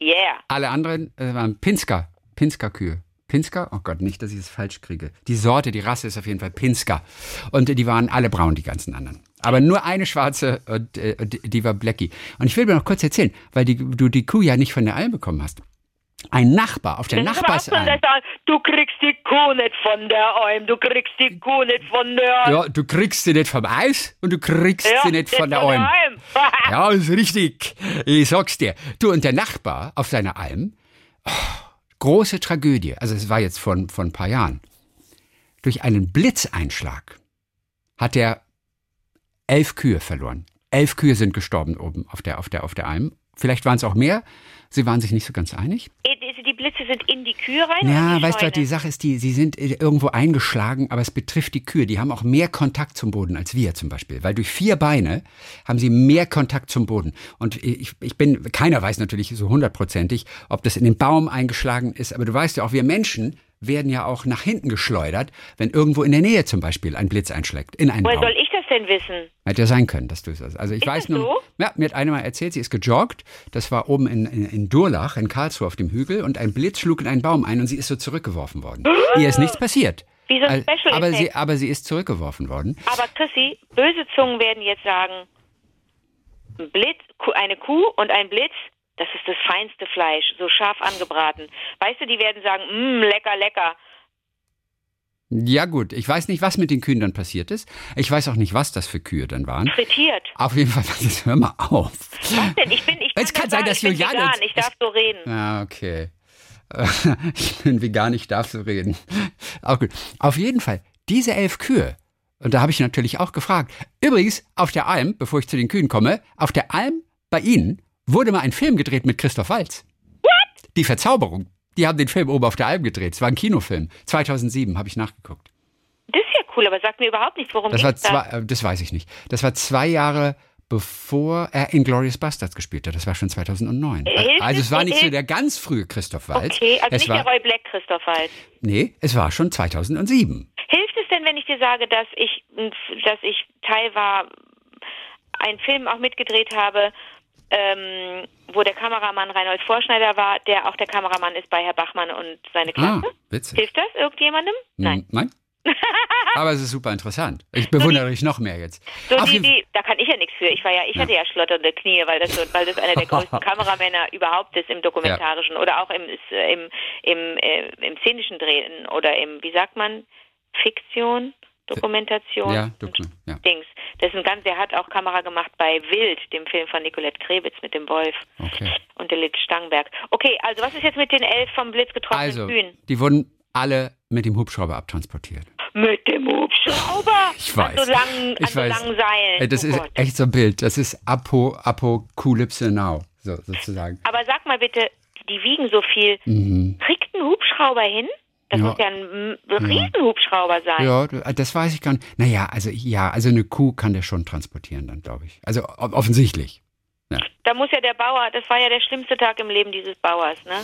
Yeah. Alle anderen äh, waren Pinsker. Pinsker-Kühe. Pinsker? Oh Gott, nicht, dass ich es falsch kriege. Die Sorte, die Rasse ist auf jeden Fall Pinsker. Und äh, die waren alle braun, die ganzen anderen. Aber nur eine schwarze, und, äh, die, war Blackie. Und ich will mir noch kurz erzählen, weil die, du die Kuh ja nicht von der Alm bekommen hast. Ein Nachbar auf der Nachbarsalm. du kriegst die Kuh nicht von der Alm, du kriegst die Kuh nicht von der Ja, du kriegst sie nicht vom Eis und du kriegst Ja, sie nicht von der Alm. Alm. (laughs) Ja, ist richtig. Ich sag's dir. Du und der Nachbar auf seiner Alm, oh, große Tragödie. Also es war jetzt von, von ein paar Jahren. Durch einen Blitzeinschlag hat er elf Kühe verloren. Elf Kühe sind gestorben oben auf der, auf der, auf der Alm. Vielleicht waren es auch mehr. Sie waren sich nicht so ganz einig. Die Blitze sind in die Kühe rein? Ja, weißt du, Scheune? die Sache ist, die, sie sind äh, irgendwo eingeschlagen, aber es betrifft die Kühe. Die haben auch mehr Kontakt zum Boden als wir zum Beispiel. Weil durch vier Beine haben sie mehr Kontakt zum Boden. Und ich, ich bin, keiner weiß natürlich so hundertprozentig, ob das in den Baum eingeschlagen ist. Aber du weißt ja auch, wir Menschen werden ja auch nach hinten geschleudert, wenn irgendwo in der Nähe zum Beispiel ein Blitz einschlägt. In einen Woher Baum. soll ich denn wissen? Hätte ja sein können, dass du es hast. Also ich Ist weiß nur, so? ja, mir hat eine mal erzählt, sie ist gejoggt. Das war oben in, in, in Durlach, in Karlsruhe auf dem Hügel und ein Blitz schlug in einen Baum ein und sie ist so zurückgeworfen worden. (gasps) Ihr ist nichts passiert. Wie so ein Al- Special aber, sie, aber sie ist zurückgeworfen worden. Aber Chrissy, böse Zungen werden jetzt sagen, ein Blitz, eine Kuh und ein Blitz, das ist das feinste Fleisch, so scharf angebraten. Weißt du, die werden sagen, mmm, lecker, lecker. Ja gut, ich weiß nicht, was mit den Kühen dann passiert ist. Ich weiß auch nicht, was das für Kühe dann waren. Frittiert. Auf jeden Fall, (laughs) hör mal auf. Was denn? Ich bin, ich Es kann sein, sagen, dass ich bin Juliane vegan, ich darf so reden. Ja, okay. (laughs) Ich bin vegan, ich darf so reden. (laughs) Auch gut. Auf jeden Fall, diese elf Kühe, und da habe ich natürlich auch gefragt. Übrigens, auf der Alm, bevor ich zu den Kühen komme, auf der Alm bei Ihnen wurde mal ein Film gedreht mit Christoph Waltz. What? Die Verzauberung. Die haben den Film oben auf der Alm gedreht. Es war ein Kinofilm. 2007 habe ich nachgeguckt. Das ist ja cool, aber sag mir überhaupt nicht, worum Das war da? äh, das weiß ich nicht. Das war zwei Jahre bevor er Inglourious Bastards gespielt hat. Das war schon 2009. Hilft Also es- war nicht so der ganz frühe Christoph Waltz. Okay, also es nicht war, der Roy Black, Christoph Waltz. Nee, es war schon 2007. Hilft es denn, wenn ich dir sage, dass ich, dass ich Teil war, einen Film auch mitgedreht habe, ähm, wo der Kameramann Reinhold Vorschneider war, der auch der Kameramann ist bei Herr Bachmann und seine Ah, Klasse? witzig. Hilft das irgendjemandem? Nein. Hm, Nein? (laughs) Aber es ist super interessant. Ich bewundere dich noch mehr jetzt. So die, die, da kann ich ja nichts für. Ich war ja, ich hatte ja schlotternde Knie, weil das so, weil das einer der größten (laughs) Kameramänner überhaupt ist im dokumentarischen oder auch im im im, äh, im szenischen Drehen oder im wie sagt man Fiktion, Dokumentation. Ja, Doku- ja. Dings. Das ist ein ganz, der hat auch Kamera gemacht bei Wild, dem Film von Nicolette Krebitz mit dem Wolf Okay. und der Litt Stangberg. Okay, also was ist jetzt mit den elf vom Blitz getroffenen Also, Kühen? die wurden alle mit dem Hubschrauber abtransportiert. Mit dem Hubschrauber. (laughs) Ich weiß. An so langen, an so weiß. langen Seilen. Ey, Das oh ist Gott. echt so ein Bild. Das ist Apo, Apokalypse Now, so, sozusagen. Aber sag mal bitte, die wiegen so viel. Kriegt ein Hubschrauber hin? Das. Ja. muss ja ein Riesenhubschrauber sein. Ja, das weiß ich gar nicht. Naja, also ja, also eine Kuh kann der schon transportieren dann, glaube ich. Also offensichtlich. Da muss ja der Bauer, das war ja der schlimmste Tag im Leben dieses Bauers, ne?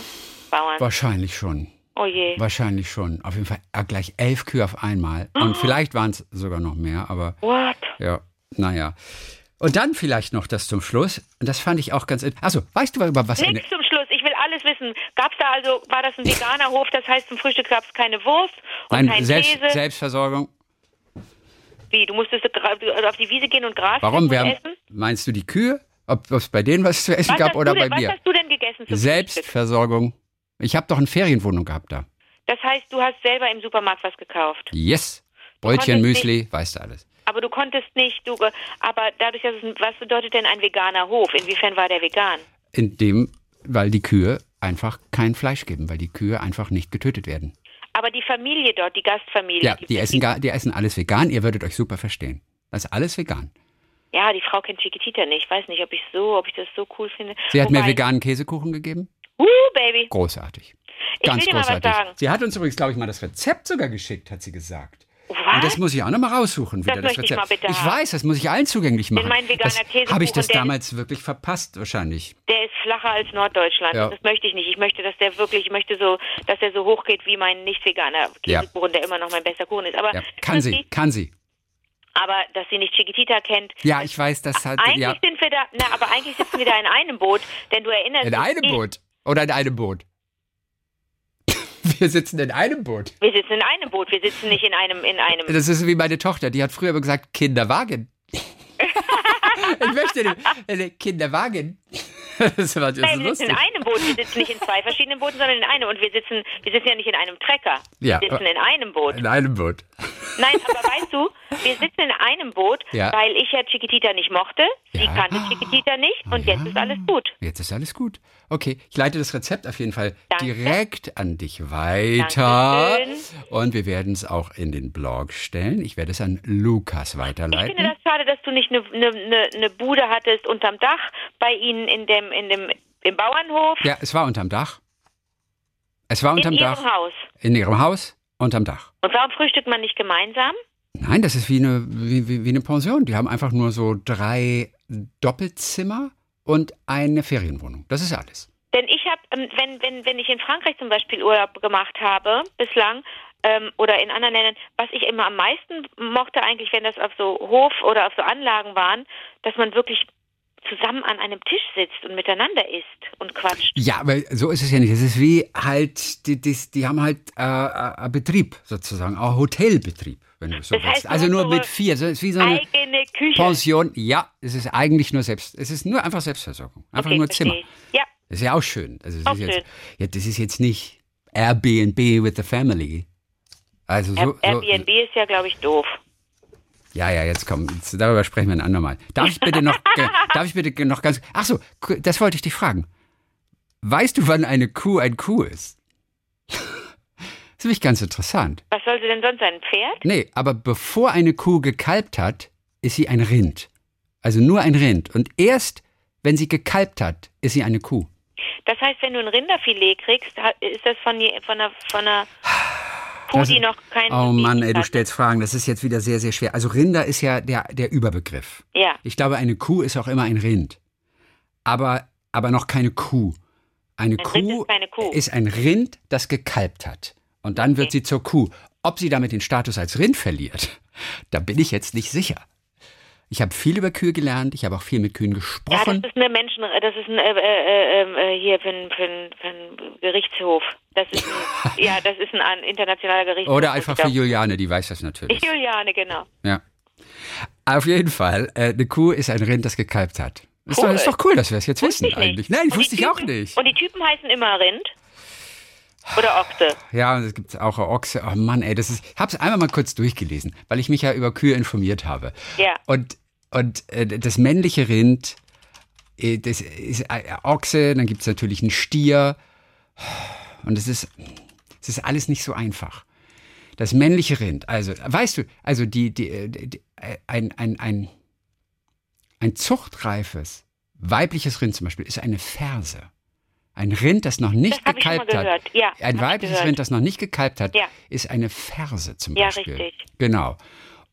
Bauern. Wahrscheinlich schon. Oh je. Wahrscheinlich schon. Auf jeden Fall äh, gleich elf Kühe auf einmal. Und vielleicht waren es sogar noch mehr, aber What? ja, naja. Und dann vielleicht noch das zum Schluss. Und das fand ich auch ganz. Achso, weißt du über was. Nix zum Schluss. Alles wissen. Gab's da also, war das ein veganer Hof? Das heißt, zum Frühstück gab's keine Wurst und Nein, kein Selbst, Käse? Selbstversorgung. Wie, du musstest gra- auf die Wiese gehen und Gras Warum? Wir haben, essen? meinst du die Kühe? Ob es bei denen was zu essen Was gab oder du bei denn, mir? was hast du denn gegessen zum Frühstück? Selbstversorgung. Ich habe doch eine Ferienwohnung gehabt da. Das heißt, du hast selber im Supermarkt was gekauft. Yes. Brötchen, Müsli, weißt du alles. Aber du konntest nicht, du, aber dadurch, dass es, was bedeutet denn ein veganer Hof? Inwiefern war der vegan? In dem, weil die Kühe einfach kein Fleisch geben, weil die Kühe einfach nicht getötet werden. Aber die Familie dort, die Gastfamilie. Ja, die essen, gar, die essen alles vegan. Ihr würdet euch super verstehen. Das ist alles vegan. Ja, die Frau kennt Chiquitita nicht. Ich weiß nicht, ob ich so, ob ich das so cool finde. Sie hat mir Wobei- veganen Käsekuchen gegeben. Uh, Baby. Großartig. Ich Ganz will dir mal was großartig. sagen. Sie hat uns übrigens, glaube ich, mal das Rezept sogar geschickt, hat sie gesagt. Was? Und das muss ich auch noch mal raussuchen. Wieder Das das, möchte ich Rezept. mal bitte ich haben. weiß, das muss ich allen zugänglich machen. mein veganer das Käsekuchen, Habe ich das damals wirklich verpasst, wahrscheinlich. Der ist flacher als Norddeutschland. Ja. Das möchte ich nicht. Ich möchte, dass der wirklich, ich möchte so, dass der so hoch geht wie mein nicht veganer Ja. Käsekuchen, der immer noch mein bester Kuchen ist. Aber Ja, kann sie, kann sie. Aber dass sie nicht Chiquitita kennt. Ja, ich weiß, das hat. Eigentlich Ja, sind wir da, na, aber eigentlich sitzen wir da in einem Boot, denn du erinnerst in dich, einem ich- Boot. Oder in einem Boot. Wir sitzen in einem Boot. Wir sitzen in einem Boot, wir sitzen nicht in einem, in einem. Das ist wie meine Tochter, die hat früher immer gesagt, Kinderwagen. (laughs) ich möchte den, Kinderwagen. (laughs) Das war das Nein, wir sitzen in einem Boot, wir sitzen nicht in zwei verschiedenen Booten, sondern in einem. Und wir sitzen, wir sitzen ja nicht in einem Trecker. Ja, Wir sitzen in einem Boot. In einem Boot. Nein, aber weißt du, wir sitzen in einem Boot, Ja. weil ich ja Chiquitita nicht mochte. Sie Ja. kannte Chiquitita nicht und jetzt ist alles gut. Jetzt ist alles gut. Okay, ich leite das Rezept auf jeden Fall Danke. direkt an dich weiter. Dankeschön. Und wir werden es auch in den Blog stellen. Ich werde es an Lukas Ich weiterleiten. finde das schade, dass du nicht eine ne, ne, ne Bude hattest unterm Dach bei ihnen in dem, in dem, im Bauernhof, ja, es war unterm Dach. Es war in unterm ihrem Dach. Haus. In ihrem Haus, unterm Dach. Und warum frühstückt man nicht gemeinsam? Nein, das ist wie eine, wie, wie, wie eine Pension. Die haben einfach nur so drei Doppelzimmer und eine Ferienwohnung. Das ist alles. Denn ich habe, ähm, wenn, wenn, wenn ich in Frankreich zum Beispiel Urlaub gemacht habe, bislang, ähm, oder in anderen Ländern, was ich immer am meisten mochte eigentlich, wenn das auf so Hof- oder auf so Anlagen waren, dass man wirklich zusammen an einem Tisch sitzt und miteinander isst und quatscht. Ja, aber so ist es ja nicht. Es ist wie halt, die, die, die haben halt äh, äh, Betrieb sozusagen, auch Hotelbetrieb, wenn du so Das willst. Also nur mit vier. Es ist wie so eine Eigene Küche. Pension. Ja, es ist eigentlich nur selbst. Es ist nur einfach Selbstversorgung. Einfach okay, nur Zimmer. ich. Ja, Das ist ja auch schön. Also das Auch ist jetzt, schön. Ja, das ist jetzt nicht Airbnb with the family. Also so, so Airbnb ist ja, glaube ich, doof. ja, ja, jetzt komm, jetzt, darüber sprechen wir ein andermal. Darf ich bitte noch, (laughs) darf ich bitte noch ganz, ach so, das wollte ich dich fragen. Weißt du, wann eine Kuh ein Kuh ist? Das finde ich ganz interessant. Was soll sie denn sonst sein? Ein Pferd? Nee, aber bevor eine Kuh gekalbt hat, ist sie ein Rind. Also nur ein Rind. Und erst, wenn sie gekalbt hat, ist sie eine Kuh. Das heißt, wenn du ein Rinderfilet kriegst, ist das von, von einer, von einer Kuh, Das- die noch kein Oh Mann, ey, du hat. stellst Fragen. Das ist jetzt wieder sehr, sehr schwer. Also Rinder ist ja der, der Überbegriff. Ja, Ich glaube, eine Kuh ist auch immer ein Rind. Aber, aber noch keine Kuh. Eine Ein Kuh, ist Kuh. ist ein Rind, das gekalbt hat. Und dann wird sie zur Kuh. Ob sie damit den Status als Rind verliert, (laughs) da bin ich jetzt nicht sicher. Ich habe viel über Kühe gelernt, ich habe auch viel mit Kühen ja, das gesprochen. ist eine Menschen, das ist ein äh, äh, äh, hier für ein, für, ein, für ein Gerichtshof. Das ist ein, (laughs) ja, das ist ein internationaler Gerichtshof. Oder einfach für Juliane, die weiß das (laughs) natürlich. Juliane, genau. Ja. Auf jeden Fall, äh, eine Kuh ist ein Rind, das gekalbt hat. Ist, doch, Cool. ist doch cool, dass wir es jetzt Wusste wissen eigentlich. Nein, wusste ich auch Typen- nicht. Und die Typen heißen immer Rind? Oder Ochse? Ja, und es gibt auch Ochse. Oh Mann, ey, das ist. Ich habe es einmal mal kurz durchgelesen, weil ich mich ja über Kühe informiert habe. Ja. Und und äh, das männliche Rind, äh, das ist äh, Ochse. Dann gibt es natürlich einen Stier. Und es ist, es ist alles nicht so einfach. Das männliche Rind, also weißt du, also die, die, äh, die äh, ein, ein, ein, ein zuchtreifes weibliches Rind zum Beispiel ist eine Ferse. Ein Rind, das noch nicht Das gekalbt hat. Ja, ein weibliches. Rind, das noch nicht gekalbt hat, Ja. ist eine Ferse zum Ja, Beispiel. richtig. Genau.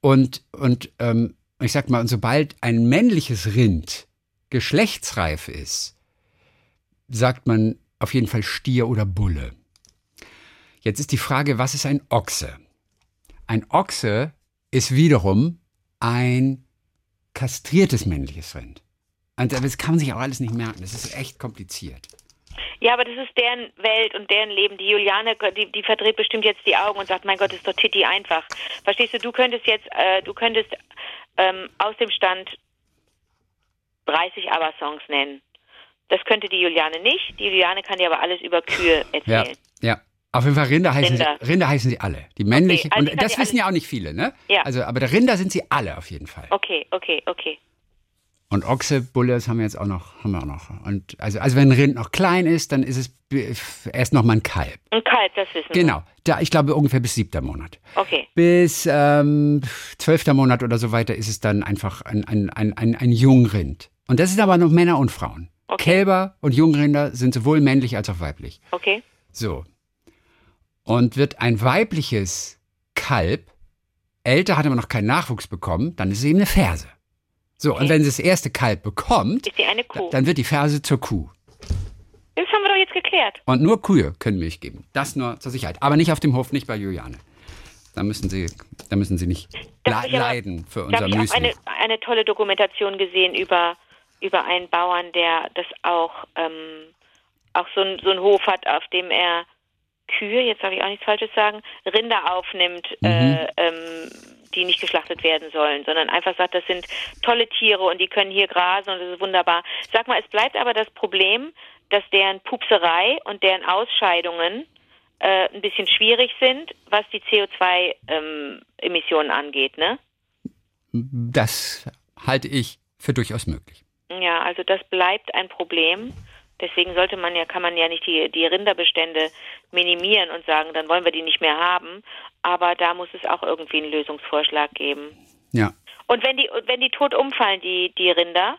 Und, und ähm, ich sag mal, und sobald ein männliches Rind geschlechtsreif ist, sagt man auf jeden Fall Stier oder Bulle. Jetzt ist die Frage, was ist ein Ochse? Ein Ochse ist wiederum ein kastriertes männliches Rind. Und das kann man sich auch alles nicht merken. Das ist echt kompliziert. Ja, aber das ist deren Welt und deren Leben. Die Juliane, die, die verdreht bestimmt jetzt die Augen und sagt, mein Gott, ist doch Titi einfach. Verstehst du, du könntest jetzt, äh, du könntest ähm, aus dem Stand 30 ABBA-Songs nennen. Das könnte die Juliane nicht. Die Juliane kann dir aber alles über Kühe Ja, erzählen. ja. Auf jeden Fall Rinder heißen, Rinder. Sie, Rinder heißen sie alle. Die männlichen. also die und das wissen ja auch nicht viele, ne? Ja. Also, aber der Rinder sind sie alle auf jeden Fall. Okay, okay, okay. Und Ochse, Bulle, das haben wir jetzt auch noch, haben wir auch noch. Und also, also wenn ein Rind noch klein ist, dann ist es erst noch mal ein Kalb. Und kalt, das wissen Genau. Da, ich glaube ungefähr bis siebter Monat. wir. Okay. Bis ähm, zwölfter Monat oder so weiter ist es dann einfach ein, ein, ein, ein, ein Jungrind. Und das sind aber noch Männer und Frauen. Okay. Kälber und Jungrinder sind sowohl männlich als auch weiblich. Okay. So. Und wird ein weibliches Kalb älter, hat aber noch keinen Nachwuchs bekommen, dann ist es eben eine Ferse. So, und Okay. wenn sie das erste Kalb bekommt, dann wird die Ferse zur Kuh. Das haben wir doch jetzt geklärt. Und nur Kühe können Milch geben. Das nur zur Sicherheit. Aber nicht auf dem Hof, nicht bei Juliane. Da müssen sie, da müssen sie nicht Da hab le ich aber- leiden für unser habe ich Müsli. eine, eine tolle Dokumentation gesehen über, über einen Bauern, der das auch, ähm, auch so, ein, so einen Hof hat, auf dem er Kühe, jetzt darf ich auch nichts Falsches sagen, Rinder aufnimmt, Mhm. äh, ähm, die nicht geschlachtet werden sollen, sondern einfach sagt, das sind tolle Tiere und die können hier grasen und das ist wunderbar. Sag mal, es bleibt aber das Problem, dass deren Pupserei und deren Ausscheidungen äh, ein bisschen schwierig sind, was die CO2-Emissionen angeht, ne? Das halte ich für durchaus möglich. Ja, also das bleibt ein Problem. Deswegen sollte man ja, kann man ja nicht die, die Rinderbestände minimieren und sagen, dann wollen wir die nicht mehr haben. Aber da muss es auch irgendwie einen Lösungsvorschlag geben. Ja. Und wenn die, wenn die tot umfallen, die, die Rinder,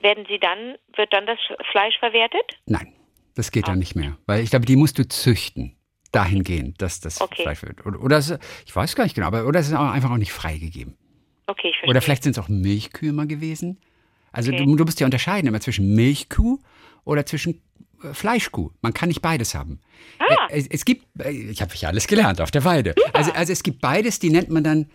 werden sie dann, wird dann das Fleisch verwertet? Nein, das geht Ah. dann nicht mehr. Weil ich glaube, die musst du züchten. Dahingehend, dass das Okay. Fleisch wird. Oder, oder es, ich weiß gar nicht genau, aber oder es ist auch einfach auch nicht freigegeben. Okay, ich verstehe. Oder vielleicht sind es auch Milchkühe mal gewesen. Also Okay. du, du musst ja unterscheiden immer zwischen Milchkuh oder zwischen äh, Fleischkuh. Man kann nicht beides haben. Ah. Äh, Es, es gibt, äh, ich habe ja alles gelernt auf der Weide. Also, also es gibt beides, die nennt man dann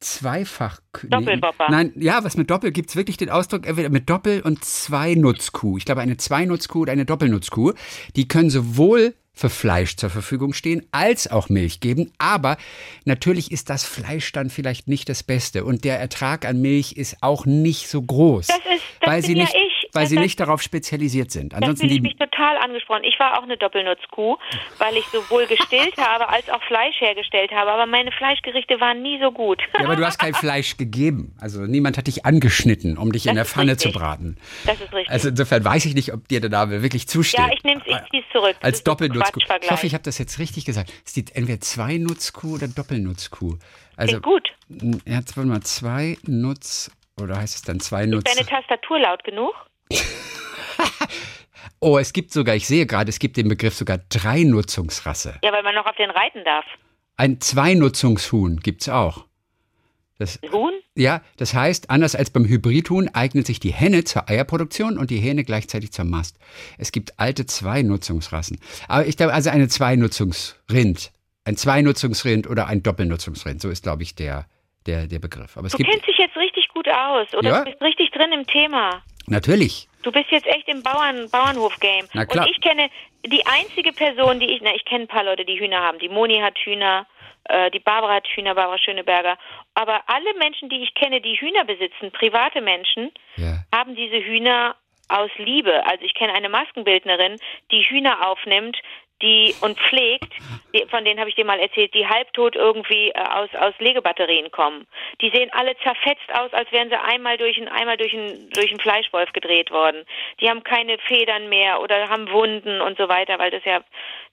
zweifach. Doppelwopper. Nein, ja, was mit Doppel gibt es wirklich den Ausdruck, entweder mit Doppel- und Zweinutzkuh. Ich glaube, eine Zweinutzkuh oder eine Doppelnutzkuh, die können sowohl für Fleisch zur Verfügung stehen, als auch Milch geben. Aber natürlich ist das Fleisch dann vielleicht nicht das Beste und der Ertrag an Milch ist auch nicht so groß, Das ist- das weil sie ja nicht, ich. Weil Das- sie das- nicht darauf spezialisiert sind. Ansonsten fühle ich mich total angesprochen. Ich war auch eine Doppelnutzkuh, weil ich sowohl gestillt (laughs) habe als auch Fleisch hergestellt habe. Aber meine Fleischgerichte waren nie so gut. Ja, aber du hast kein Fleisch gegeben. Also niemand hat dich angeschnitten, um dich in Das der ist Pfanne richtig. zu braten. Das ist richtig. Also insofern weiß ich nicht, ob dir der Name wirklich zusteht. ja, ich nehme es, ich ziehe es zurück. Das Als ist Doppelnutzkuh. Ich hoffe, ich habe das jetzt richtig gesagt. Es gibt entweder Zweinutzkuh oder Doppelnutzkuh. Also, Klingt gut. jetzt wollen wir zwei Nutz, oder heißt es dann zwei Nutz? Deine Tastatur laut genug? (laughs) Oh, es gibt sogar, ich sehe gerade, es gibt den Begriff sogar Dreinutzungsrasse. Ja, weil man noch auf den reiten darf. Ein Zweinutzungshuhn gibt's auch. Das, Huhn? ja, das heißt, anders als beim Hybridhuhn eignet sich die Henne zur Eierproduktion und die Hähne gleichzeitig zur Mast. Es gibt alte Zweinutzungsrassen. Aber ich glaube, also eine Zweinutzungsrind, ein Zweinutzungsrind oder ein Doppelnutzungsrind, so ist, glaube ich, der, der, der Begriff. Aber es Du gibt kennst dich jetzt richtig gut aus, oder? Ja. Du bist richtig drin im Thema. Natürlich. Du bist jetzt echt im Bauern, Bauernhof-Game. Na klar. Und ich kenne die einzige Person, die ich, na, ich kenne ein paar Leute, die Hühner haben. Die Moni hat Hühner, äh, die Barbara hat Hühner, Barbara Schöneberger. Aber alle Menschen, die ich kenne, die Hühner besitzen, private Menschen, Ja. haben diese Hühner aus Liebe. Also ich kenne eine Maskenbildnerin, die Hühner aufnimmt, die und pflegt, die, von denen habe ich dir mal erzählt, die halbtot irgendwie äh, aus, aus Legebatterien kommen. Die sehen alle zerfetzt aus, als wären sie einmal durch ein, einmal durch ein, durch einen Fleischwolf gedreht worden. Die haben keine Federn mehr oder haben Wunden und so weiter, weil das ja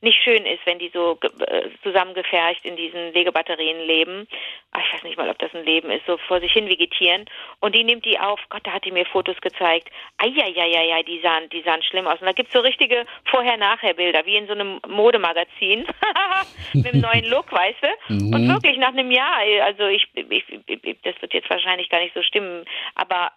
nicht schön ist, wenn die so äh, zusammengefercht in diesen Legebatterien leben. Ah, ich weiß nicht mal, ob das ein Leben ist, so vor sich hin vegetieren. Und die nimmt die auf. Gott, da hat die mir Fotos gezeigt. Eieieiei, die sahen, die sahen schlimm aus. Und da gibt's so richtige Vorher-Nachher-Bilder, wie in so einem Modemagazin. (laughs) Mit einem neuen Look, weißt du? Und wirklich nach einem Jahr, also ich, ich, ich, das wird jetzt wahrscheinlich gar nicht so stimmen, aber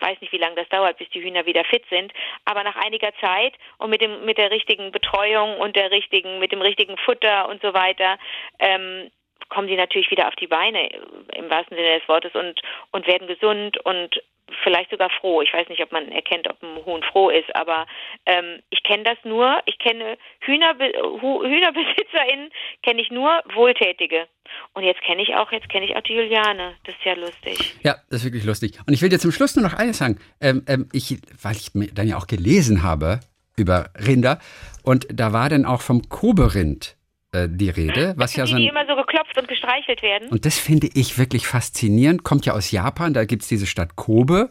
weiß nicht, wie lange das dauert, bis die Hühner wieder fit sind, aber nach einiger Zeit und mit dem mit der richtigen Betreuung und der richtigen mit dem richtigen Futter und so weiter ähm, kommen die natürlich wieder auf die Beine im wahrsten Sinne des Wortes und und werden gesund und vielleicht sogar froh. Ich weiß nicht, ob man erkennt, ob ein Huhn froh ist, aber ähm, ich kenne das nur. Ich kenne Hühnerbe HühnerbesitzerInnen kenne ich nur Wohltätige. Und jetzt kenne ich auch, jetzt kenne ich auch die Juliane. Das ist ja lustig. Ja, das ist wirklich lustig. Und ich will dir zum Schluss nur noch eines sagen. Ähm, ähm, ich, weil ich dann ja auch gelesen habe über Rinder und da war dann auch vom Kobe-Rind die Rede, was ja die, so die ein, immer so geklopft und gestreichelt werden. und das finde ich wirklich faszinierend. Kommt ja aus Japan, da gibt's diese Stadt Kobe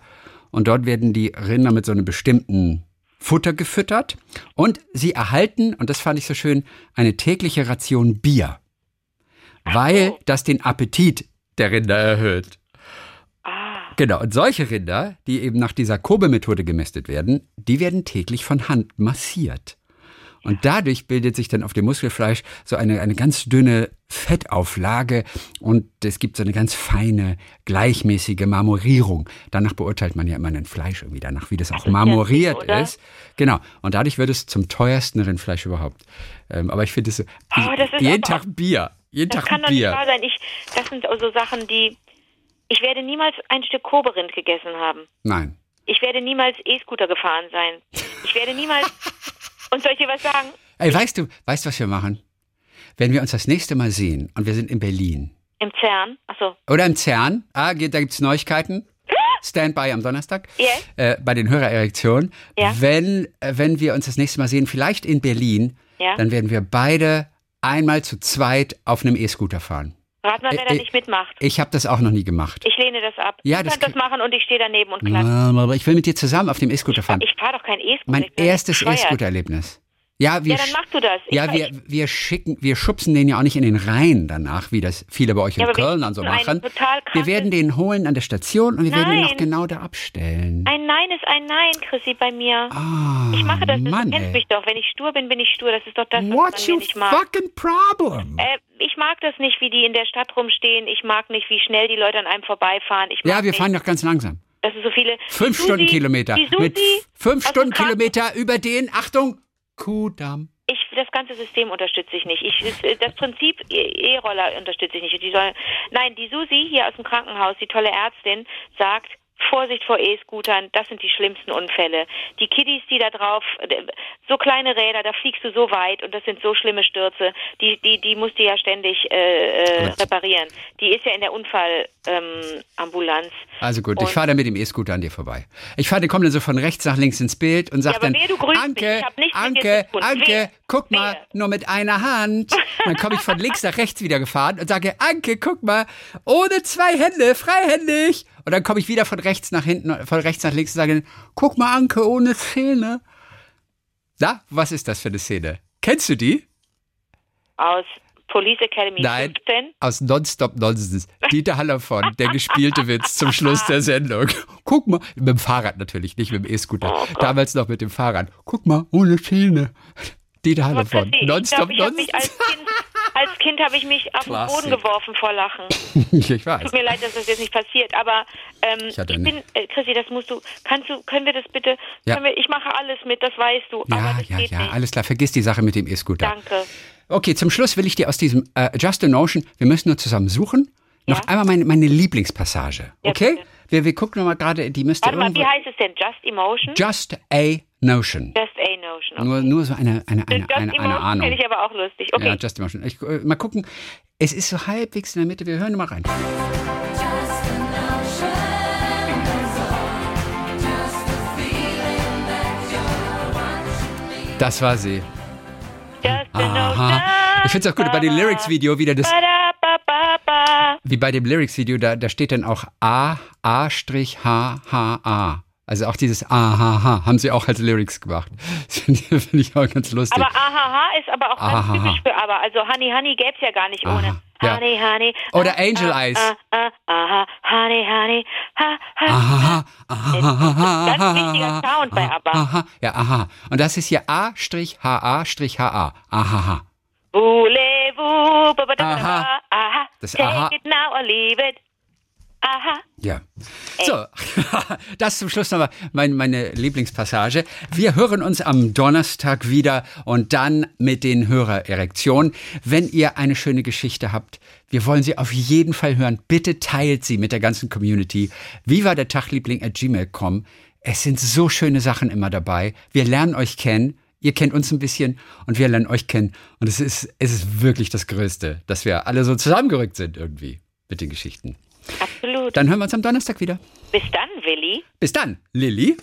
und dort werden die Rinder mit so einem bestimmten Futter gefüttert und sie erhalten, und das fand ich so schön, eine tägliche Ration Bier, weil das den Appetit der Rinder erhöht. Ah, Genau, und solche Rinder, die eben nach dieser Kobe-Methode gemästet werden, die werden täglich von Hand massiert. Und dadurch bildet sich dann auf dem Muskelfleisch so eine, eine ganz dünne Fettauflage und es gibt so eine ganz feine, gleichmäßige Marmorierung. Danach beurteilt man ja immer ein Fleisch irgendwie danach, wie das auch ist ja marmoriert oder? ist. Genau. Und dadurch wird es zum teuersten Rindfleisch überhaupt. Ähm, aber ich finde es so, Oh, das ist jeden Tag Bier. Jeden das Tag kann doch nicht Bier. wahr sein. Ich, das sind so Sachen, die. Ich werde niemals ein Stück Koberind gegessen haben. Nein. Ich werde niemals E-Scooter gefahren sein. Ich werde niemals. (laughs) Und soll ich dir was sagen? Ey, weißt du, weißt du, was wir machen? Wenn wir uns das nächste Mal sehen und wir sind in Berlin Im CERN. Achso. oder im CERN, ah, geht- da gibt's Neuigkeiten. (laughs) Standby am Donnerstag Yes. äh, bei den Hörererektionen. Ja. Wenn, äh, wenn wir uns das nächste Mal sehen, vielleicht in Berlin, Ja. dann werden wir beide einmal zu zweit auf einem E-Scooter fahren. Rat mal, wer da Äh, nicht mitmacht. Ich habe das auch noch nie gemacht. Ich lehne das ab. Ja, du das kannst das machen und ich stehe daneben und klatsche. Aber ich will mit dir zusammen auf dem E-Scooter fahren. Ich fahre doch kein E-Scooter. Mein erstes. E-Scooter-Erlebnis. Ja, wir, Ja, dann mach du das. Ich ja, wir, wir schicken, wir schubsen den ja auch nicht in den Rhein danach, wie das viele bei euch in Ja, Köln dann so machen. total Wir werden den holen an der Station und wir werden ihn noch Nein. genau da abstellen. Ein Nein ist ein Nein, Chrissy, bei mir. Ah, ich mache das, Mann, du kennst ey. mich doch. Wenn ich stur bin, bin ich stur. Das ist doch das, was What's man nicht mag. fucking problem? Äh, ich mag das nicht, wie die in der Stadt rumstehen. Ich mag nicht, wie schnell die Leute an einem vorbeifahren. Ja, wir nicht, fahren doch ganz langsam. dass es so viele... Fünf Stundenkilometer. Mit fünf Stundenkilometer über den, Achtung, Kudamm. Ich, das ganze System unterstütze ich nicht. Ich, das Prinzip E- E-Roller unterstütze ich nicht. Die soll, nein, die Susi hier aus dem Krankenhaus, die tolle Ärztin, sagt, Vorsicht vor E-Scootern, das sind die schlimmsten Unfälle. Die Kiddies, die da drauf, so kleine Räder, da fliegst du so weit und das sind so schlimme Stürze, die, die, die musst du ja ständig äh, äh, reparieren. Die ist ja in der Unfallambulanz. Ähm. Also gut, ich fahre dann mit dem E-Scooter an dir vorbei. Ich fahre, komme dann so von rechts nach links ins Bild und sag Ja, dann, mich. Anke, Anke. Anke, Wehe. guck mal, Wehe. nur mit einer Hand. Dann komme ich von links nach rechts wieder gefahren und sage, Anke, guck mal, ohne zwei Hände, freihändig. Und dann komme ich wieder von rechts nach hinten, von rechts nach links und sage, guck mal, Anke, ohne Zähne. Na, was ist das für eine Szene? Kennst du die? Aus Police Academy Nein. 15. Aus Nonstop Nonsense. Dieter Hallervon, der gespielte Witz zum Schluss der Sendung. Guck mal, mit dem Fahrrad natürlich, nicht mit dem E-Scooter. Oh Damals noch mit dem Fahrrad. Guck mal, ohne Schiene. Hallervon, Chrissy, ich Nonstop als Kind, als Kind habe ich mich auf den Klassik. Boden geworfen vor Lachen. (laughs) ich weiß. Tut mir leid, dass das jetzt nicht passiert, aber ähm, Ich ich, bin, äh, Chrissy, das musst du, kannst du, können wir das bitte, Ja. wir, ich mache alles mit, das weißt du, Ja, ja, ja, nicht. alles klar. Vergiss die Sache mit dem E-Scooter. Danke. Okay, zum Schluss will ich dir aus diesem äh, Just a Notion, wir müssen nur zusammen suchen, noch Ja. einmal meine, meine Lieblingspassage. Okay? wir, wir gucken noch mal gerade, die müsste Warte mal, wie heißt es denn? Just Emotion? Just a Notion. Just a Notion. Okay. Nur, nur so eine, eine, eine, eine, eine Ahnung. finde ich aber auch lustig. Okay. Ja, Just Emotion. Ich, äh, mal gucken. Es ist so halbwegs in der Mitte. Wir hören mal rein. Das war sie. Aha. Notion. Ich finde es auch gut, bei dem Lyrics-Video wieder das, wie bei dem Lyrics-Video, da, da steht dann auch A, A, Strich, H, H, A. Also auch dieses A, H, H haben sie auch als Lyrics gemacht. Finde ich auch ganz lustig. Aber AHH ist aber auch ganz Ahaha. typisch für aber. Also Honey Honey gäbe es ja gar nicht ohne. Aha, ja. Honey Honey. Oder ah, Angel ah, Eyes. Ah, ah, aha, Honey Honey. Ha, ha, Aha, aha, Ganz wichtiger Sound bei ABBA. Aha, ja, aha. Und das ist hier A, Strich, H, A, Strich, H, A. Aha. Voulez-vous, Aha. aha. Das Take Aha. it now or leave it. Aha. Ja. So, (laughs) das zum Schluss nochmal mein, meine Lieblingspassage. Wir hören uns am Donnerstag wieder und dann mit den Hörererektionen. Wenn ihr eine schöne Geschichte habt, wir wollen sie auf jeden Fall hören. Bitte teilt sie mit der ganzen Community. Viva der Tagliebling at gmail.com. Es sind so schöne Sachen immer dabei. Wir lernen euch kennen. Ihr kennt uns ein bisschen und wir lernen euch kennen. Und es ist, es ist wirklich das Größte, dass wir alle so zusammengerückt sind irgendwie mit den Geschichten. Absolut. Dann hören wir uns am Donnerstag wieder. Bis dann, Willi. Bis dann, Lilly.